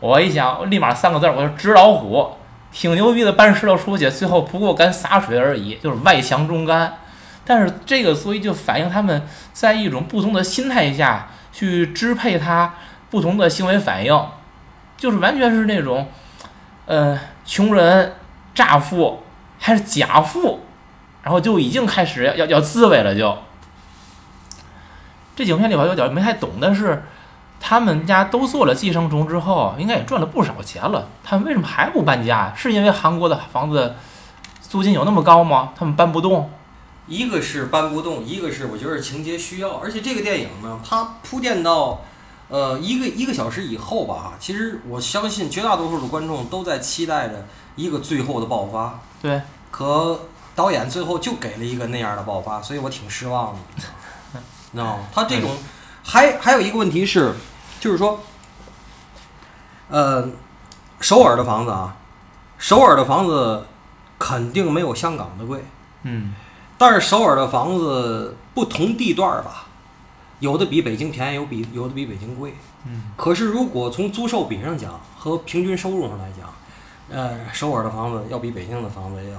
我一想，立马三个字，我说纸老虎，挺牛逼的，搬石头出去，最后不过干洒水而已，就是外强中干。但是这个所以就反映他们在一种不同的心态下去支配他不同的行为反应，就是完全是那种，呃，穷人乍富还是假富，然后就已经开始要要要自卫了就。这影片里边有点没太懂但是，他们家都做了寄生虫之后，应该也赚了不少钱了。他们为什么还不搬家？是因为韩国的房子租金有那么高吗？他们搬不动？一个是搬不动，一个是我觉得情节需要，而且这个电影呢，它铺垫到，呃，一个一个小时以后吧，其实我相信绝大多数的观众都在期待着一个最后的爆发，对，可导演最后就给了一个那样的爆发，所以我挺失望的，你知道吗？他这种还还有一个问题是，就是说，呃，首尔的房子啊，首尔的房子肯定没有香港的贵。嗯但是首尔的房子不同地段儿吧，有的比北京便宜，有比有的比北京贵。嗯可是如果从租售比上讲和平均收入上来讲，呃，首尔的房子要比北京的房子要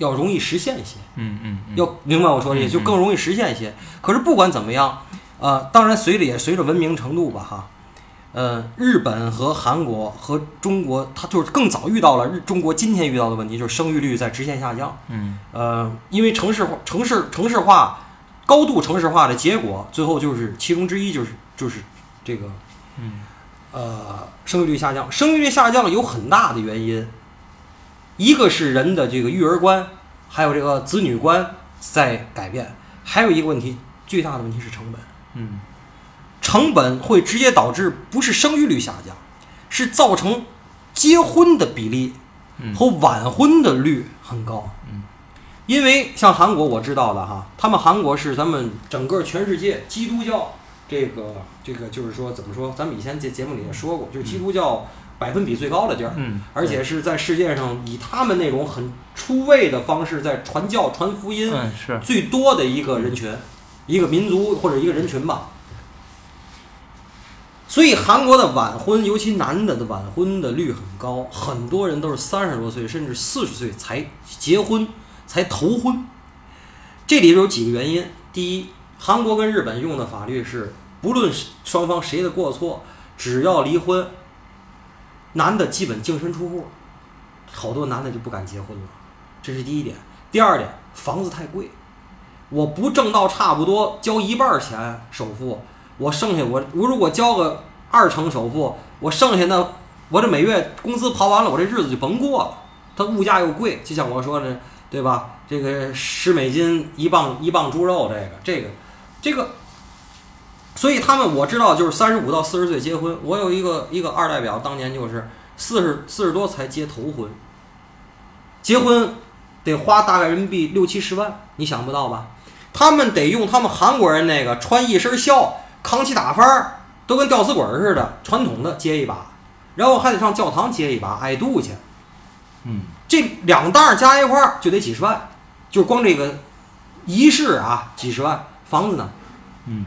要容易实现一些，嗯嗯，要明白我说的意思，就更容易实现一些。可是不管怎么样，呃，当然随着也随着文明程度吧，哈。呃，日本和韩国和中国，它就是更早遇到了日中国今天遇到的问题，就是生育率在直线下降。嗯呃，因为城市化、城市城市化、高度城市化的结果，最后就是其中之一就是就是这个嗯呃生育率下降。生育率下降有很大的原因，一个是人的这个育儿观，还有这个子女观在改变，还有一个问题，最大的问题是成本。嗯成本会直接导致不是生育率下降，是造成结婚的比例嗯和晚婚的率很高。嗯，因为像韩国我知道的哈，他们韩国是咱们整个全世界基督教这个这个就是说怎么说，咱们以前节节目里也说过，就是基督教百分比最高的地儿，嗯，而且是在世界上以他们那种很出位的方式在传教传福音嗯是最多的一个人群，一个民族或者一个人群吧。所以韩国的晚婚，尤其男的的晚婚的率很高，很多人都是三十多岁甚至四十岁才结婚，才头婚。这里边有几个原因：第一，韩国跟日本用的法律是，不论双方谁的过错，只要离婚，男的基本净身出户，好多男的就不敢结婚了。这是第一点。第二点，房子太贵，我不挣到差不多交一半儿钱首付，我剩下我我如果交个二成首付，我剩下那我这每月工资刨完了，我这日子就甭过了。它物价又贵，就像我说的，对吧？这个十美金一磅一磅猪肉，这个这个这个，所以他们我知道就是三十五到四十岁结婚。我有一个一个二代表，当年就是四十四十多才结头婚，结婚得花大概人民币六七十万，你想不到吧？他们得用他们韩国人那个穿一身孝，扛起打幡儿，都跟吊死鬼似的，传统的接一把，然后还得上教堂接一把，挨度去。嗯这两档加一块儿就得几十万，就光这个仪式啊，几十万，房子呢嗯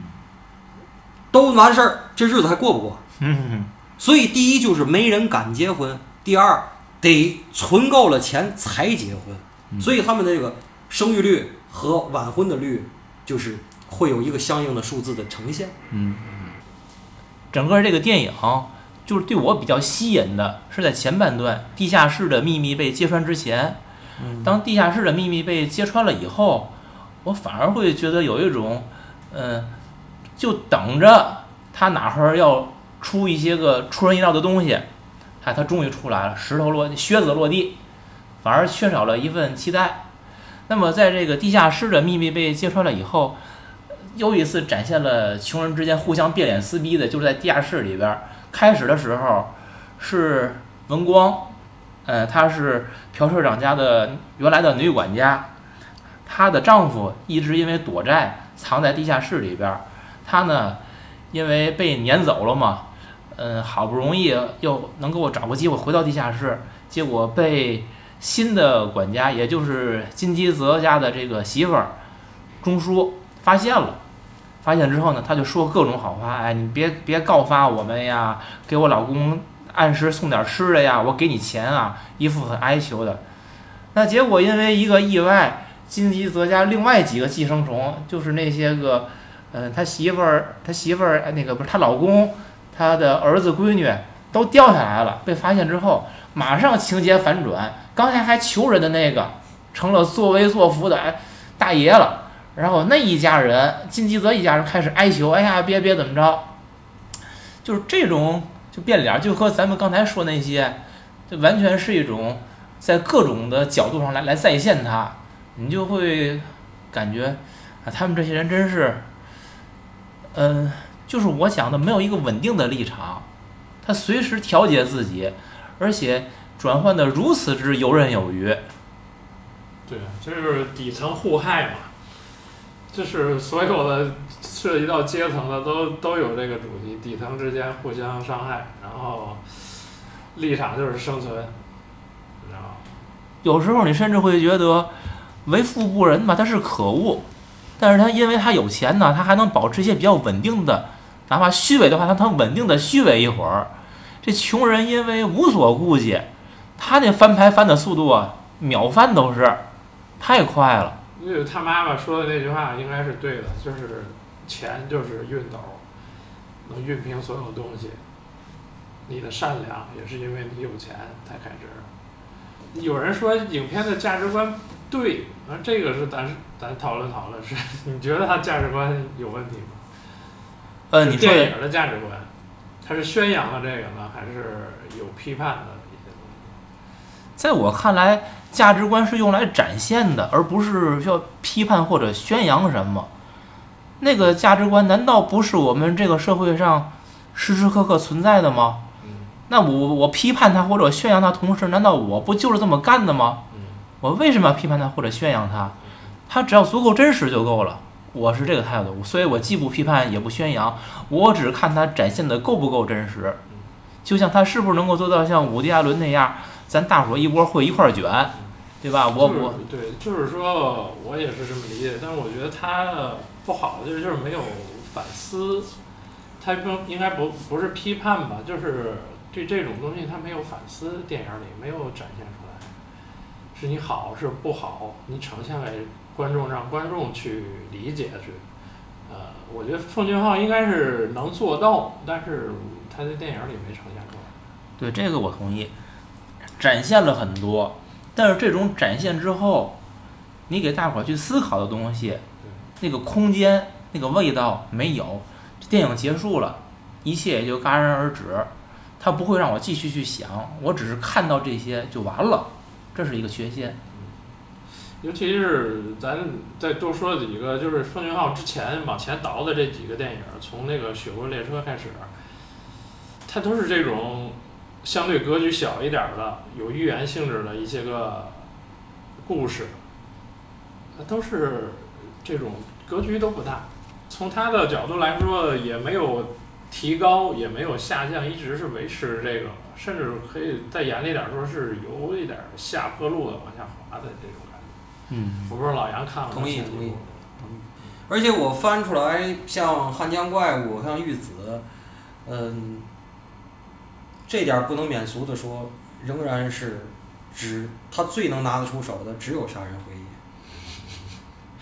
都完事儿，这日子还过不过？嗯所以第一就是没人敢结婚，第二得存够了钱才结婚，嗯所以他们的这个生育率和晚婚的率就是会有一个相应的数字的呈现。嗯，整个这个电影就是对我比较吸引的是在前半段，地下室的秘密被揭穿之前。嗯当地下室的秘密被揭穿了以后，我反而会觉得有一种，嗯、就等着他哪会儿要出一些个出人意料的东西，哎，他终于出来了，石头落，靴子落地，反而缺少了一份期待。那么，在这个地下室的秘密被揭穿了以后，又一次展现了穷人之间互相变脸撕逼的，就是在地下室里边。开始的时候是文光，呃，她是朴社长家的原来的女管家，她的丈夫一直因为躲债藏在地下室里边他，呢因为被撵走了嘛，嗯，好不容易又能给我找个机会回到地下室，结果被新的管家，也就是金基泽家的这个媳妇儿钟叔发现了。发现之后呢，他就说各种好话，哎，你别别告发我们呀，给我老公按时送点吃的呀，我给你钱啊，一副很哀求的。那结果因为一个意外，金基泽家另外几个寄生虫，就是那些个，嗯、他媳妇儿，他媳妇儿，哎那个不是他老公，他的儿子闺女都掉下来了。被发现之后，马上情节反转，刚才还求人的那个，成了作威作福的哎大爷了。然后那一家人，金基泽一家人开始哀求，哎呀，别别怎么着，就是这种就变脸，就和咱们刚才说那些，这完全是一种在各种的角度上来来再现他，你就会感觉啊，他们这些人真是，嗯、就是我想的没有一个稳定的立场，他随时调节自己，而且转换的如此之游刃有余。对，这就是底层互害嘛，就是所有的涉及到阶层的都都有这个主题，底层之间互相伤害，然后立场就是生存，然后有时候你甚至会觉得为富不仁吧，他是可恶，但是他因为他有钱呢，他还能保持一些比较稳定的，哪怕虚伪的话，他能稳定的虚伪一会儿。这穷人因为无所顾忌，他那翻牌翻的速度啊，秒翻都是，太快了。因为他妈妈说的那句话应该是对的，就是钱就是熨斗，能熨平所有东西。你的善良也是因为你有钱才开支。有人说影片的价值观对，那这个是咱咱讨论讨论，是 你觉得他价值观有问题吗？呃，你说电影的价值观，他是宣扬了这个呢，还是有批判的一些东西？在我看来，价值观是用来展现的，而不是要批判或者宣扬什么。那个价值观难道不是我们这个社会上时时刻刻存在的吗？嗯那我我批判他或者宣扬他同时，难道我不就是这么干的吗？嗯我为什么要批判他或者宣扬他？他只要足够真实就够了。我是这个态度，所以我既不批判也不宣扬，我只看他展现的够不够真实。就像他是不是能够做到像伍迪·艾伦那样，咱大伙儿一窝会一块儿卷，对吧？我就是我对，就是说我也是这么理解，但是我觉得他不好的就是就是没有反思，他不应该不不是批判吧，就是对这种东西他没有反思，电影里没有展现出来，是你好是不好，你呈现给观众，让观众去理解去。呃，我觉得奉俊昊应该是能做到，但是他在电影里没呈现出来。对这个我同意，展现了很多，但是这种展现之后，你给大伙儿去思考的东西，那个空间、那个味道没有。电影结束了，一切也就戛然而止，它不会让我继续去想，我只是看到这些就完了，这是一个缺陷。尤其是咱再多说几个，就是奉俊昊之前往前倒的这几个电影，从那个《雪国列车》开始，它都是这种相对格局小一点的、有寓言性质的一些个故事，都是这种格局都不大。从他的角度来说，也没有提高，也没有下降，一直是维持这个，甚至可以再严厉点儿说，是有一点儿下坡路的往下滑的这种感觉。嗯，我不知道老杨看了吗同意同意。同意而且我翻出来像汉江怪物、像玉子，嗯，这点儿不能免俗的说，仍然是只他最能拿得出手的只有《杀人回忆》，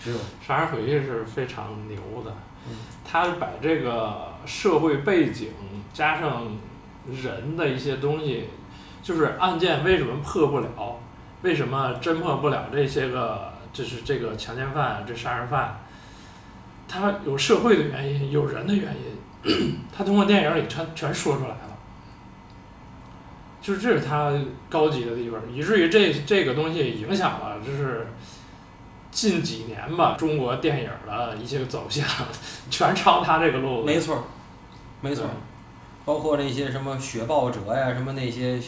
只有。杀人回忆是非常牛的。嗯，他把这个社会背景加上人的一些东西，就是案件为什么破不了，为什么侦破不了这些个，就是这个强奸犯、这杀人犯，他有社会的原因，有人的原因，他通过电影里全全说出来了。就是这是他高级的地方，以至于这这个东西影响了，就是近几年吧，中国电影的一些走向，全朝他这个路子。没错儿，没错儿，包括那些什么雪豹者呀，什么那些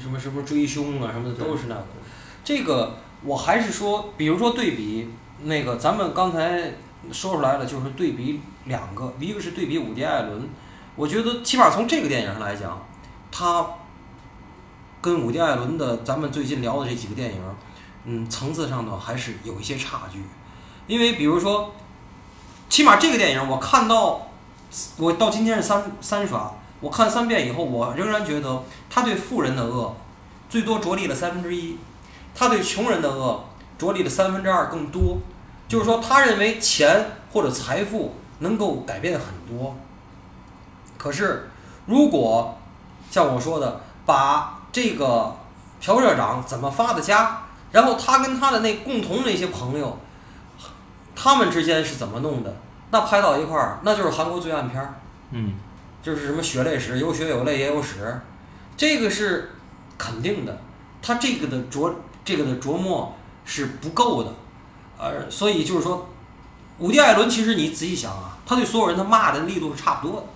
什么什么追凶啊，什么的都是那个。这个我还是说，比如说对比那个，咱们刚才说出来了，就是对比两个，一个是对比伍迪·艾伦，我觉得起码从这个电影上来讲，他跟伍迪·艾伦的咱们最近聊的这几个电影，嗯，层次上呢还是有一些差距，因为比如说，起码这个电影我看到，我到今天是三三刷，我看三遍以后，我仍然觉得他对富人的恶最多着力了三分之一，他对穷人的恶着力了三分之二更多，就是说他认为钱或者财富能够改变很多，可是如果像我说的，把这个朴社长怎么发的家，然后他跟他的那共同的那些朋友，他们之间是怎么弄的，那拍到一块儿，那就是韩国罪案片儿。嗯，就是什么血泪史，有血有泪也有史，这个是肯定的。他这个的琢这个的琢磨是不够的，呃，所以就是说，伍迪·艾伦其实你仔细想啊，他对所有人他骂的力度是差不多的，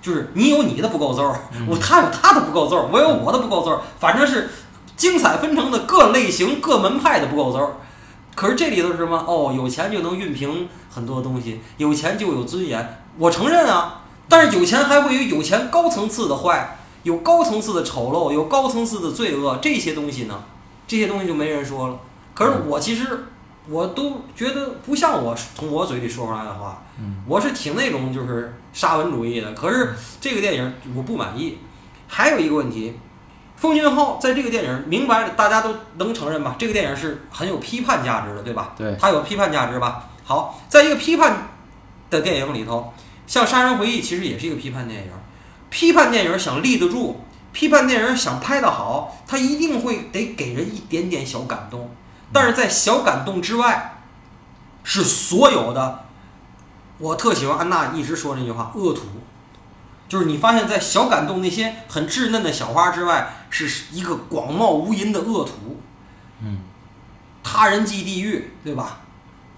就是你有你的不够揍儿，我他有他的不够揍儿，我有我的不够揍儿，反正是精彩纷呈的各类型各门派的不够揍儿。可是这里头是什么？哦，有钱就能熨平很多东西，有钱就有尊严。我承认啊，但是有钱还会有有钱高层次的坏，有高层次的丑陋，有高层次的罪恶，这些东西呢，这些东西就没人说了。可是我其实我都觉得不像我从我嘴里说出来的话，嗯我是挺那种就是沙文主义的。可是这个电影我不满意。还有一个问题，奉俊昊在这个电影明白了，大家都能承认吧？这个电影是很有批判价值的，对吧？对，它有批判价值吧？好，在一个批判的电影里头，像《杀人回忆》其实也是一个批判电影。批判电影想立得住，批判电影想拍得好，它一定会得给人一点点小感动。但是在小感动之外，是所有的。我特喜欢安娜一直说那句话：恶徒，就是你发现，在小感动那些很稚嫩的小花之外，是一个广袤无垠的恶土。嗯，他人即地狱，对吧？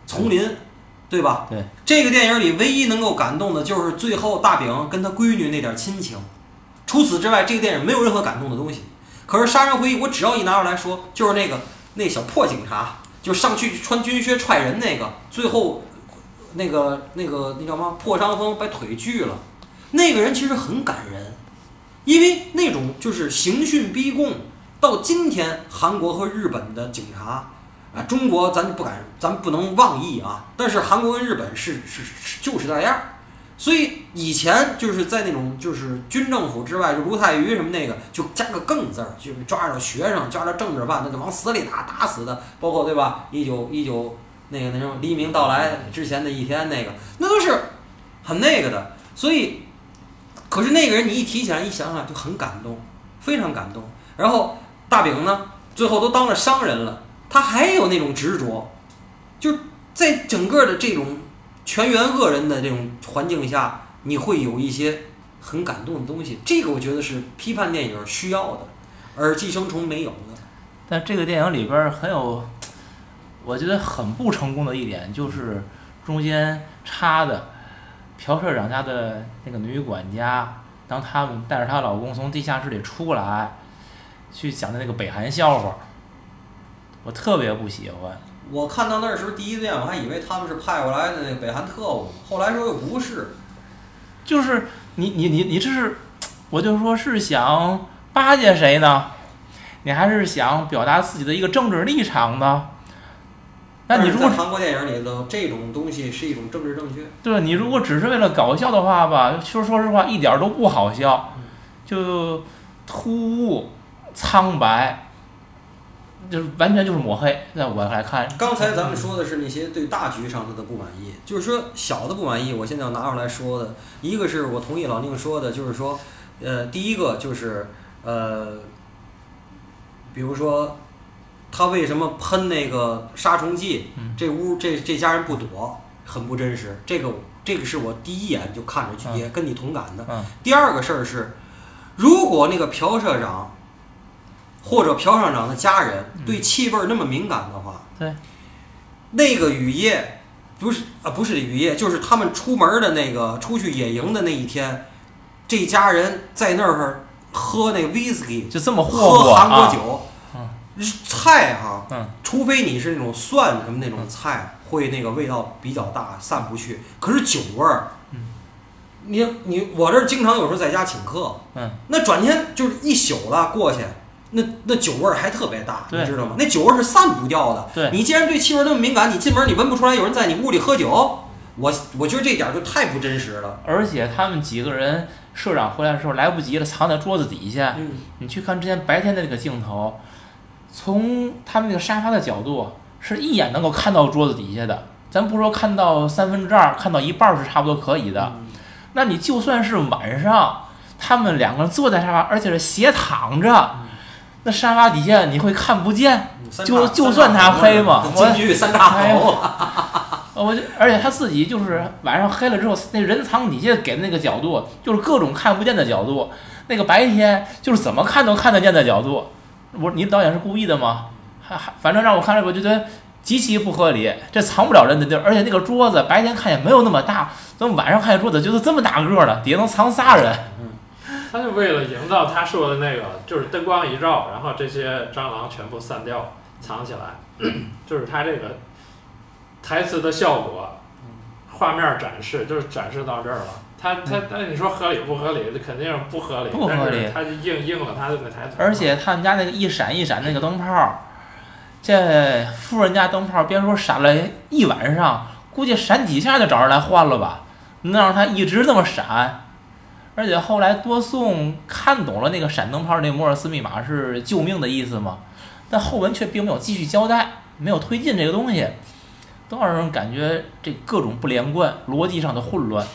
丛林，对吧？对，这个电影里唯一能够感动的就是最后大饼跟他闺女那点亲情，除此之外，这个电影没有任何感动的东西。可是《杀人回忆》，我只要一拿出来说，就是那个那小破警察，就是上去穿军靴踹人那个，最后那个那个那叫什么破伤风把腿锯了，那个人其实很感人，因为那种就是刑讯逼供，到今天韩国和日本的警察。啊，中国咱不敢，咱不能妄议啊。但是韩国跟日本是是是就是那样，所以以前就是在那种就是军政府之外，就卢泰愚什么那个，就加个更字儿，就抓着学生，抓着政治犯，那就往死里打，打死的。包括对吧？一九一九那个那什么黎明到来之前的一天，那个那都是很那个的。所以，可是那个人你一提起来一想想就很感动，非常感动。然后大饼呢，最后都当了商人了。他还有那种执着，就在整个的这种全员恶人的这种环境下，你会有一些很感动的东西。这个我觉得是批判电影需要的，而《寄生虫》没有的。但这个电影里边很有，我觉得很不成功的一点就是中间插的朴社长家的那个女管家，当他们带着她老公从地下室里出来，去讲的那个北韩笑话。我特别不喜欢。我看到那时候第一遍，我还以为他们是派过来的那个北韩特务，后来说又不是。就是你你你你这是，我就说是想巴结谁呢？你还是想表达自己的一个政治立场呢？那你如果韩国电影里头这种东西是一种政治正确。对，你如果只是为了搞笑的话吧，说说实话一点都不好笑，就突兀苍白。就是完全就是抹黑，那我来看。刚才咱们说的是那些对大局上他的不满意，就是说小的不满意，我现在要拿出来说的，一个是我同意老宁说的，就是说，呃，第一个就是呃，比如说他为什么喷那个杀虫剂，这屋这这家人不躲，很不真实。这个这个是我第一眼就看着去也跟你同感的。第二个事儿是，如果那个朴社长。或者朴社长的家人对气味那么敏感的话，对，那个雨夜不是啊，不是雨夜，就是他们出门的那个出去野营的那一天，这家人在那儿喝那个 whisky，就这么喝韩国酒，嗯，菜哈，嗯，除非你是那种蒜什么那种菜，会那个味道比较大，散不去。可是酒味儿，嗯，你你我这经常有时候在家请客，嗯，那转天就是一宿了过去。那那酒味儿还特别大，你知道吗？那酒味儿是散不掉的。对，你既然对气味那么敏感，你进门你闻不出来有人在你屋里喝酒，我我觉得这点就太不真实了。而且他们几个人，社长回来的时候来不及了，藏在桌子底下。嗯，你去看之前白天的那个镜头，从他们那个沙发的角度，是一眼能够看到桌子底下的。咱不说看到三分之二，看到一半是差不多可以的。那你就算是晚上，他们两个人坐在沙发，而且是斜躺着。那沙发底下你会看不见，就就算他黑嘛，京剧三大头，我就而且他自己就是晚上黑了之后，那人藏底下给的那个角度，就是各种看不见的角度，那个白天就是怎么看都看得见的角度。我你导演是故意的吗？还还反正让我看着我觉得极其不合理，这藏不了人的地儿，而且那个桌子白天看也没有那么大，怎么晚上看见桌子就是这么大个的，底下能藏仨人？他就为了营造他说的那个，就是灯光一照，然后这些蟑螂全部散掉，藏起来，就是他这个台词的效果，画面展示就是展示到这儿了。他他但你说合理不合理？这肯定是不合理。不合理。他就应应了他这个台词。而且他们家那个一闪一闪那个灯泡，这富人家灯泡别说闪了一晚上，估计闪几下就找人来换了吧？能让他一直那么闪？而且后来多颂看懂了那个闪灯泡那摩尔斯密码是救命的意思嘛？但后文却并没有继续交代，没有推进这个东西，都让人感觉这各种不连贯，逻辑上的混乱。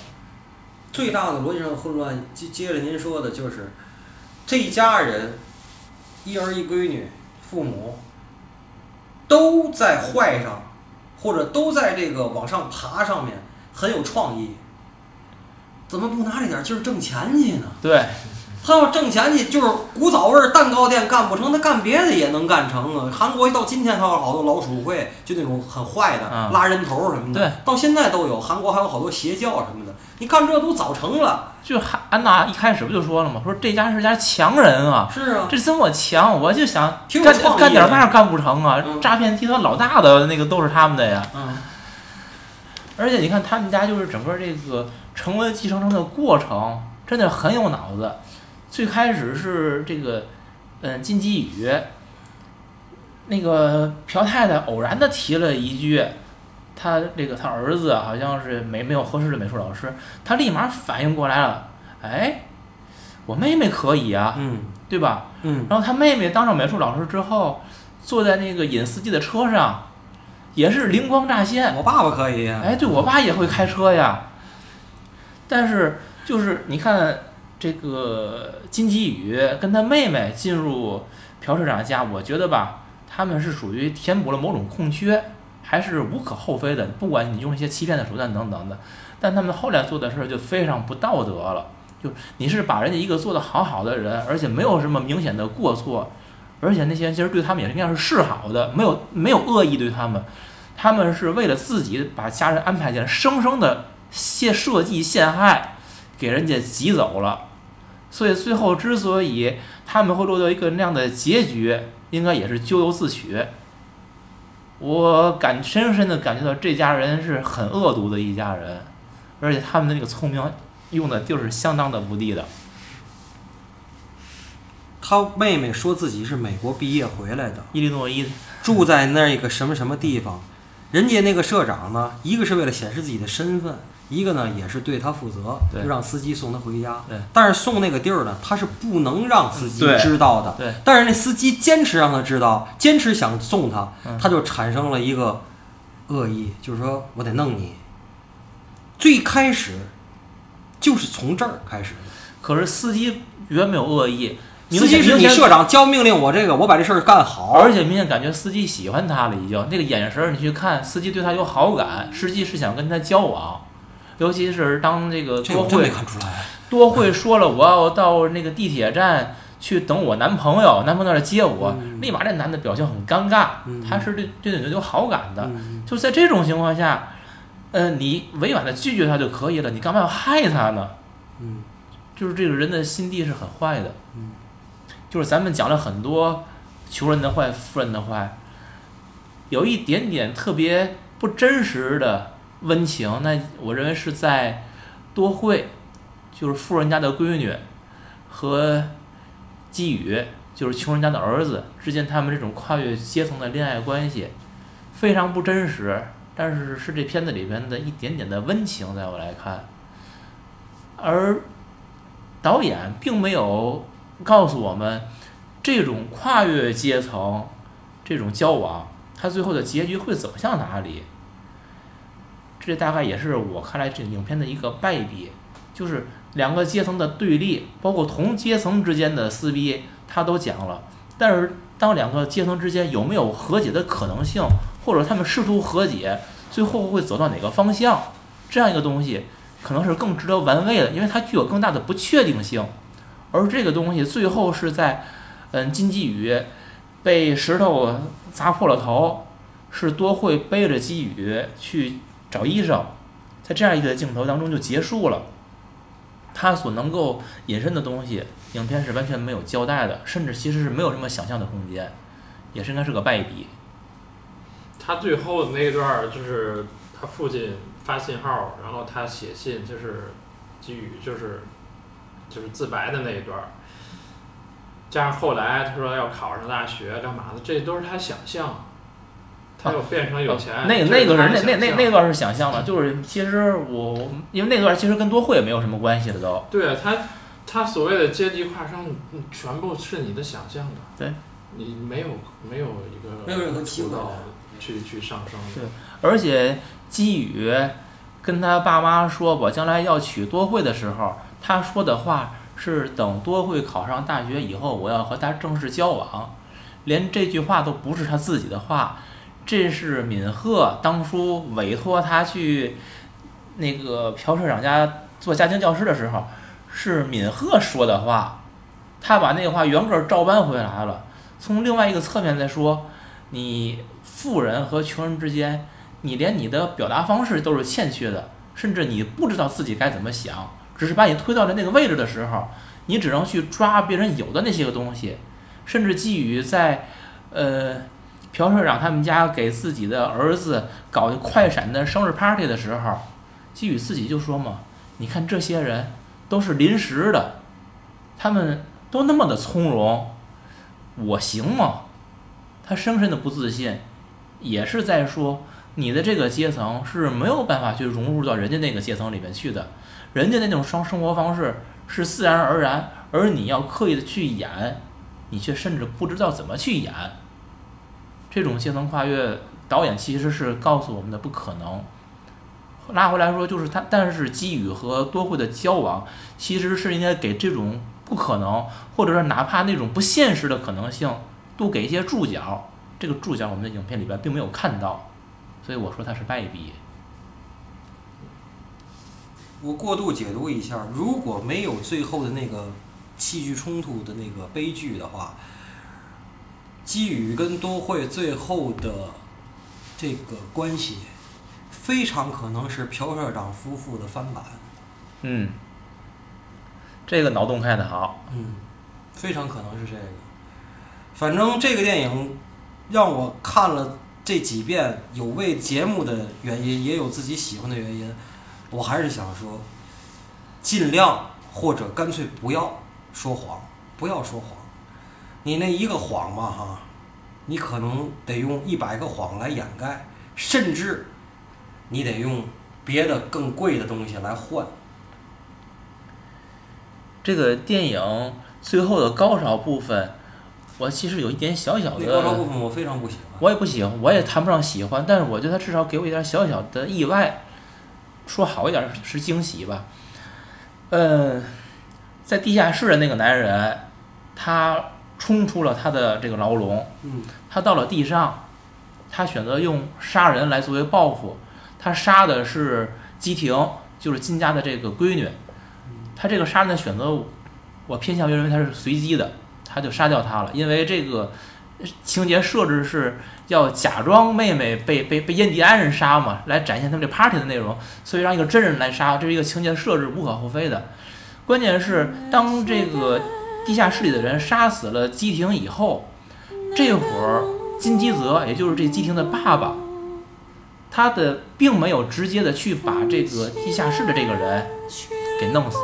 最大的逻辑上的混乱，接接着您说的就是，这一家人，一儿一闺女，父母，都在坏上，或者都在这个往上爬上面很有创意。怎么不拿这点劲儿挣钱去呢？对，他要挣钱去，就是古早味儿蛋糕店干不成，他干别的也能干成啊。韩国到今天，他有好多老鼠会，就那种很坏的、嗯拉人头什么的，对，到现在都有。韩国还有好多邪教什么的，你干这都早成了。就安安娜一开始不就说了吗？说这家是家强人啊，是啊，这这么强，我就想干干点嘛干不成啊？嗯诈骗集团老大的那个都是他们的呀。嗯，而且你看他们家就是整个这个成为继承人的过程，真的很有脑子。最开始是这个，嗯，金基宇，那个朴太太偶然的提了一句，他这个他儿子好像是没没有合适的美术老师，他立马反应过来了，哎，我妹妹可以啊，嗯对吧？嗯，然后他妹妹当上美术老师之后，坐在那个尹司机的车上，也是灵光乍现，我爸爸可以呀。哎，对我爸也会开车呀。但是就是你看这个金基宇跟他妹妹进入朴社长家，我觉得吧，他们是属于填补了某种空缺，还是无可厚非的。不管你用一些欺骗的手段等等的，但他们后来做的事儿就非常不道德了。就你是把人家一个做得好好的人，而且没有什么明显的过错，而且那些人其实对他们也是应该是示好的，没有没有恶意对他们，他们是为了自己把家人安排进来，生生的陷设计陷害，给人家挤走了。所以最后之所以他们会落到一个那样的结局，应该也是咎由自取。我感深深的感觉到这家人是很恶毒的一家人，而且他们的那个聪明用的就是相当的不地道。他妹妹说自己是美国毕业回来的，伊利诺伊住在那个什么什么地方。人家那个社长呢，一个是为了显示自己的身份，一个呢也是对他负责，就让司机送他回家。对但是送那个地儿呢，他是不能让司机知道的。对但是那司机坚持让他知道，坚持想送他，嗯他就产生了一个恶意，就是说我得弄你。最开始就是从这儿开始的。可是司机原没有恶意，明司机是你社长交命令我这个，我把这事儿干好。而且明显感觉司机喜欢他了，已经那个眼神儿，你去看，司机对他有好感，实际是想跟他交往。尤其是当这个多这我真没惠看出来。多慧说了我要到那个地铁站去等我男朋友，男朋友那儿接我，嗯立马这男的表情很尴尬，嗯他是对对女的有好感的。嗯就在这种情况下，呃，你委婉的拒绝他就可以了，你干嘛要害他呢？嗯就是这个人的心地是很坏的，嗯，就是咱们讲了很多穷人的坏、富人的坏，有一点点特别不真实的温情，那我认为是在多惠，就是富人家的闺女和基宇，就是穷人家的儿子之间，他们这种跨越阶层的恋爱关系，非常不真实，但是是这片子里边的一点点的温情，在我来看，而导演并没有告诉我们这种跨越阶层这种交往，它最后的结局会走向哪里。这大概也是我看来这影片的一个败笔，就是两个阶层的对立，包括同阶层之间的撕逼，他都讲了。但是当两个阶层之间有没有和解的可能性，或者他们试图和解，最后会走到哪个方向，这样一个东西，可能是更值得玩味的，因为它具有更大的不确定性。而这个东西最后是在，嗯，金基宇被石头砸破了头，是多惠背着基宇去找医生，在这样一个镜头当中就结束了。他所能够引申的东西，影片是完全没有交代的，甚至其实是没有什么想象的空间，也是应该是个败笔。他最后的那一段就是他父亲发信号，然后他写信，就是基于就是就是自白的那一段儿，加上后来他说要考上大学干嘛的，这都是他想象。他又变成有钱，啊那那个他的是那那那那段是想象的，就是其实我因为那段其实跟多惠也没有什么关系了都。对啊，他他所谓的阶级跨升，嗯全部是你的想象的。对，你没有没有一个没有任何机会渠道去去上升的。对而且基宇跟他爸妈说我将来要娶多惠的时候，他说的话是等多惠考上大学以后，我要和他正式交往。连这句话都不是他自己的话，这是敏赫当初委托他去那个朴社长家做家庭教师的时候，是敏赫说的话，他把那话原个照搬回来了。从另外一个侧面来说，你富人和穷人之间，你连你的表达方式都是欠缺的，甚至你不知道自己该怎么想，只是把你推到了那个位置的时候，你只能去抓别人有的那些个东西，甚至基于在，呃，朴社长他们家给自己的儿子搞快闪的生日 party 的时候，基宇自己就说嘛，你看这些人都是临时的，他们都那么的从容。我行吗？他深深的不自信，也是在说你的这个阶层是没有办法去融入到人家那个阶层里面去的，人家那种生生活方式是自然而然，而你要刻意的去演，你却甚至不知道怎么去演。这种阶层跨越，导演其实是告诉我们的不可能。拉回来说，就是他，但是基宇和多惠的交往，其实是应该给这种。不可能，或者说哪怕那种不现实的可能性，都给一些注脚。这个注脚我们的影片里边并没有看到，所以我说它是败笔。我过度解读一下，如果没有最后的那个戏剧冲突的那个悲剧的话，基宇跟多惠最后的这个关系，非常可能是朴社长夫妇的翻版。嗯。这个脑洞开的好，嗯，非常可能是这个。反正这个电影让我看了这几遍，有为节目的原因，也有自己喜欢的原因。我还是想说，尽量或者干脆不要说谎，不要说谎。你那一个谎嘛，哈，你可能得用一百个谎来掩盖，甚至你得用别的更贵的东西来换。这个电影最后的高潮部分，我其实有一点小小的高潮部分，我非常不喜欢。我也不喜欢，我也谈不上喜欢，但是我觉得它至少给我一点小小的意外，说好一点是惊喜吧。嗯，在地下室的那个男人，他冲出了他的这个牢笼，嗯，他到了地上，他选择用杀人来作为报复，他杀的是姬婷，就是金家的这个闺女。他这个杀人的选择，我偏向于认为他是随机的，他就杀掉他了。因为这个情节设置是要假装妹妹被被被印第安人杀嘛，来展现他们这 party 的内容，所以让一个真人来杀，这是一个情节设置，无可厚非的。关键是当这个地下室里的人杀死了基廷以后，这会儿金基泽，也就是这基廷的爸爸，他的并没有直接的去把这个地下室的这个人给弄死。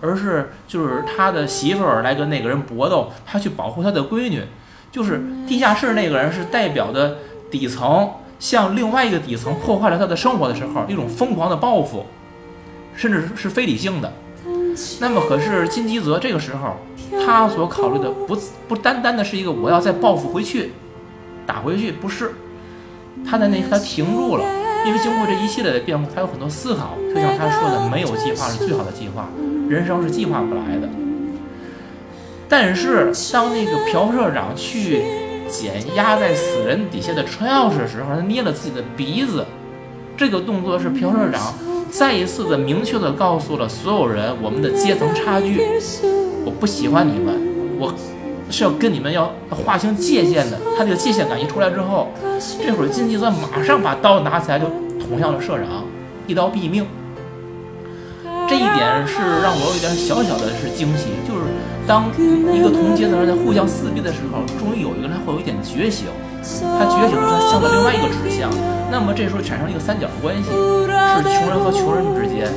而是就是他的媳妇儿来跟那个人搏斗，他去保护他的闺女，就是地下室那个人是代表的底层，向另外一个底层破坏了他的生活的时候，一种疯狂的报复，甚至是非理性的。那么可是金基泽这个时候，他所考虑的不不单单的是一个我要再报复回去，打回去，不是，他在那他停住了，因为经过这一系列的变故，他有很多思考，就像他说的，没有计划是最好的计划。人生是计划不来的，但是当那个朴社长去捡压在死人底下的车钥匙的时候，他捏了自己的鼻子，这个动作是朴社长再一次的明确的告诉了所有人我们的阶层差距，我不喜欢你们，我是要跟你们要划清界限的。他这个界限感一出来之后，这会儿金基泽马上把刀拿起来就捅向了社长，一刀毙命。这一点是让我有点小小的是惊喜，就是当一个同阶层人在互相撕逼的时候，终于有一个人会有一点觉醒，他觉醒了他向了另外一个指向，那么这时候产生一个三角关系，是穷人和穷人之间，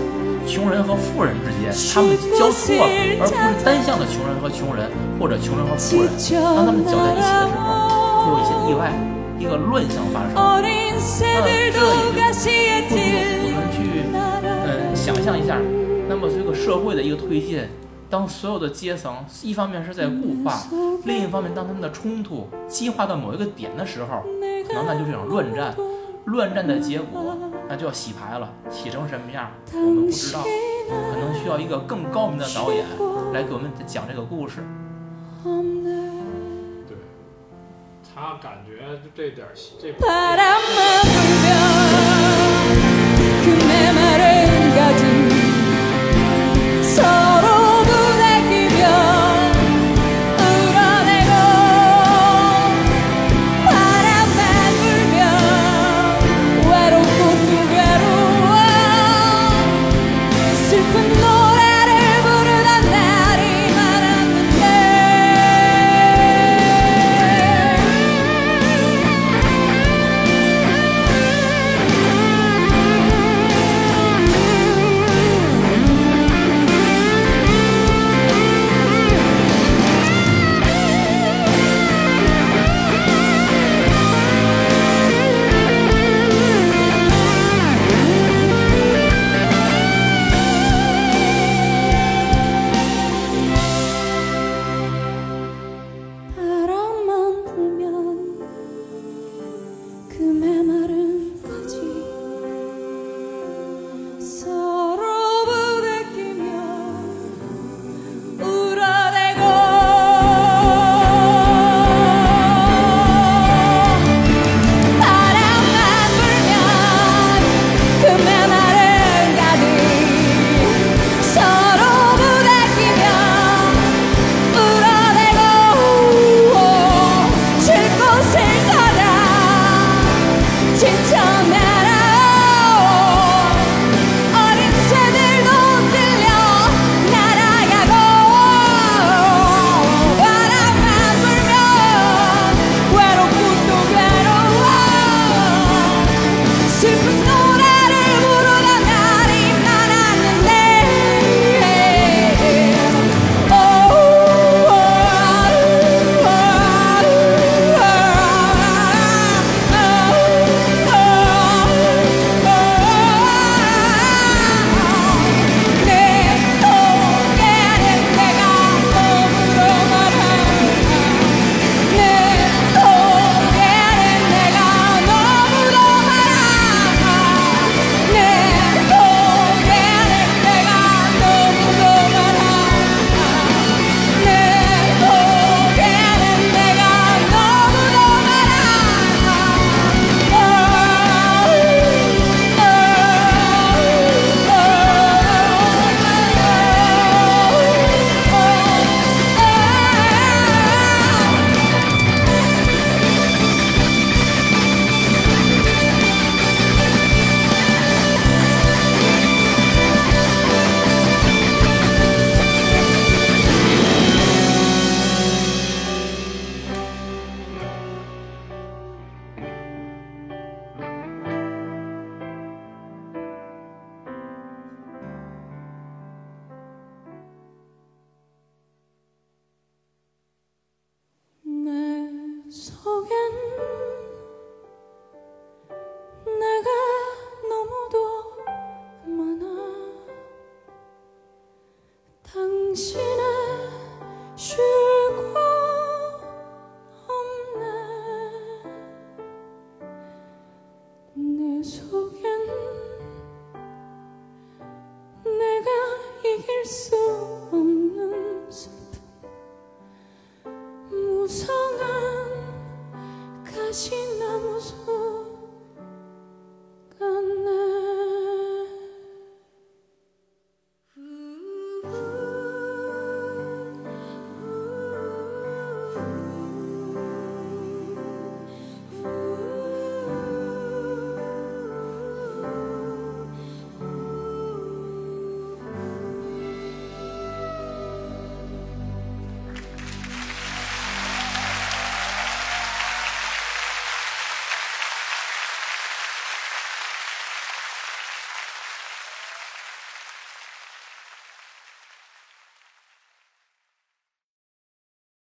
穷人和富人之间，他们交错了，而不是单向的穷人和穷人或者穷人和富人，当他们搅在一起的时候，会有一些意外，一个乱象发生，那这也就不如我们去象一下。那么，这个社会的一个推进，当所有的阶层一方面是在固化，另一方面，当他们的冲突激化到某一个点的时候，可能那就是一场乱战。乱战的结果，那就要洗牌了，洗成什么样，我们不知道。可能需要一个更高明的导演来给我们讲这个故事。对，他感觉就这点这。so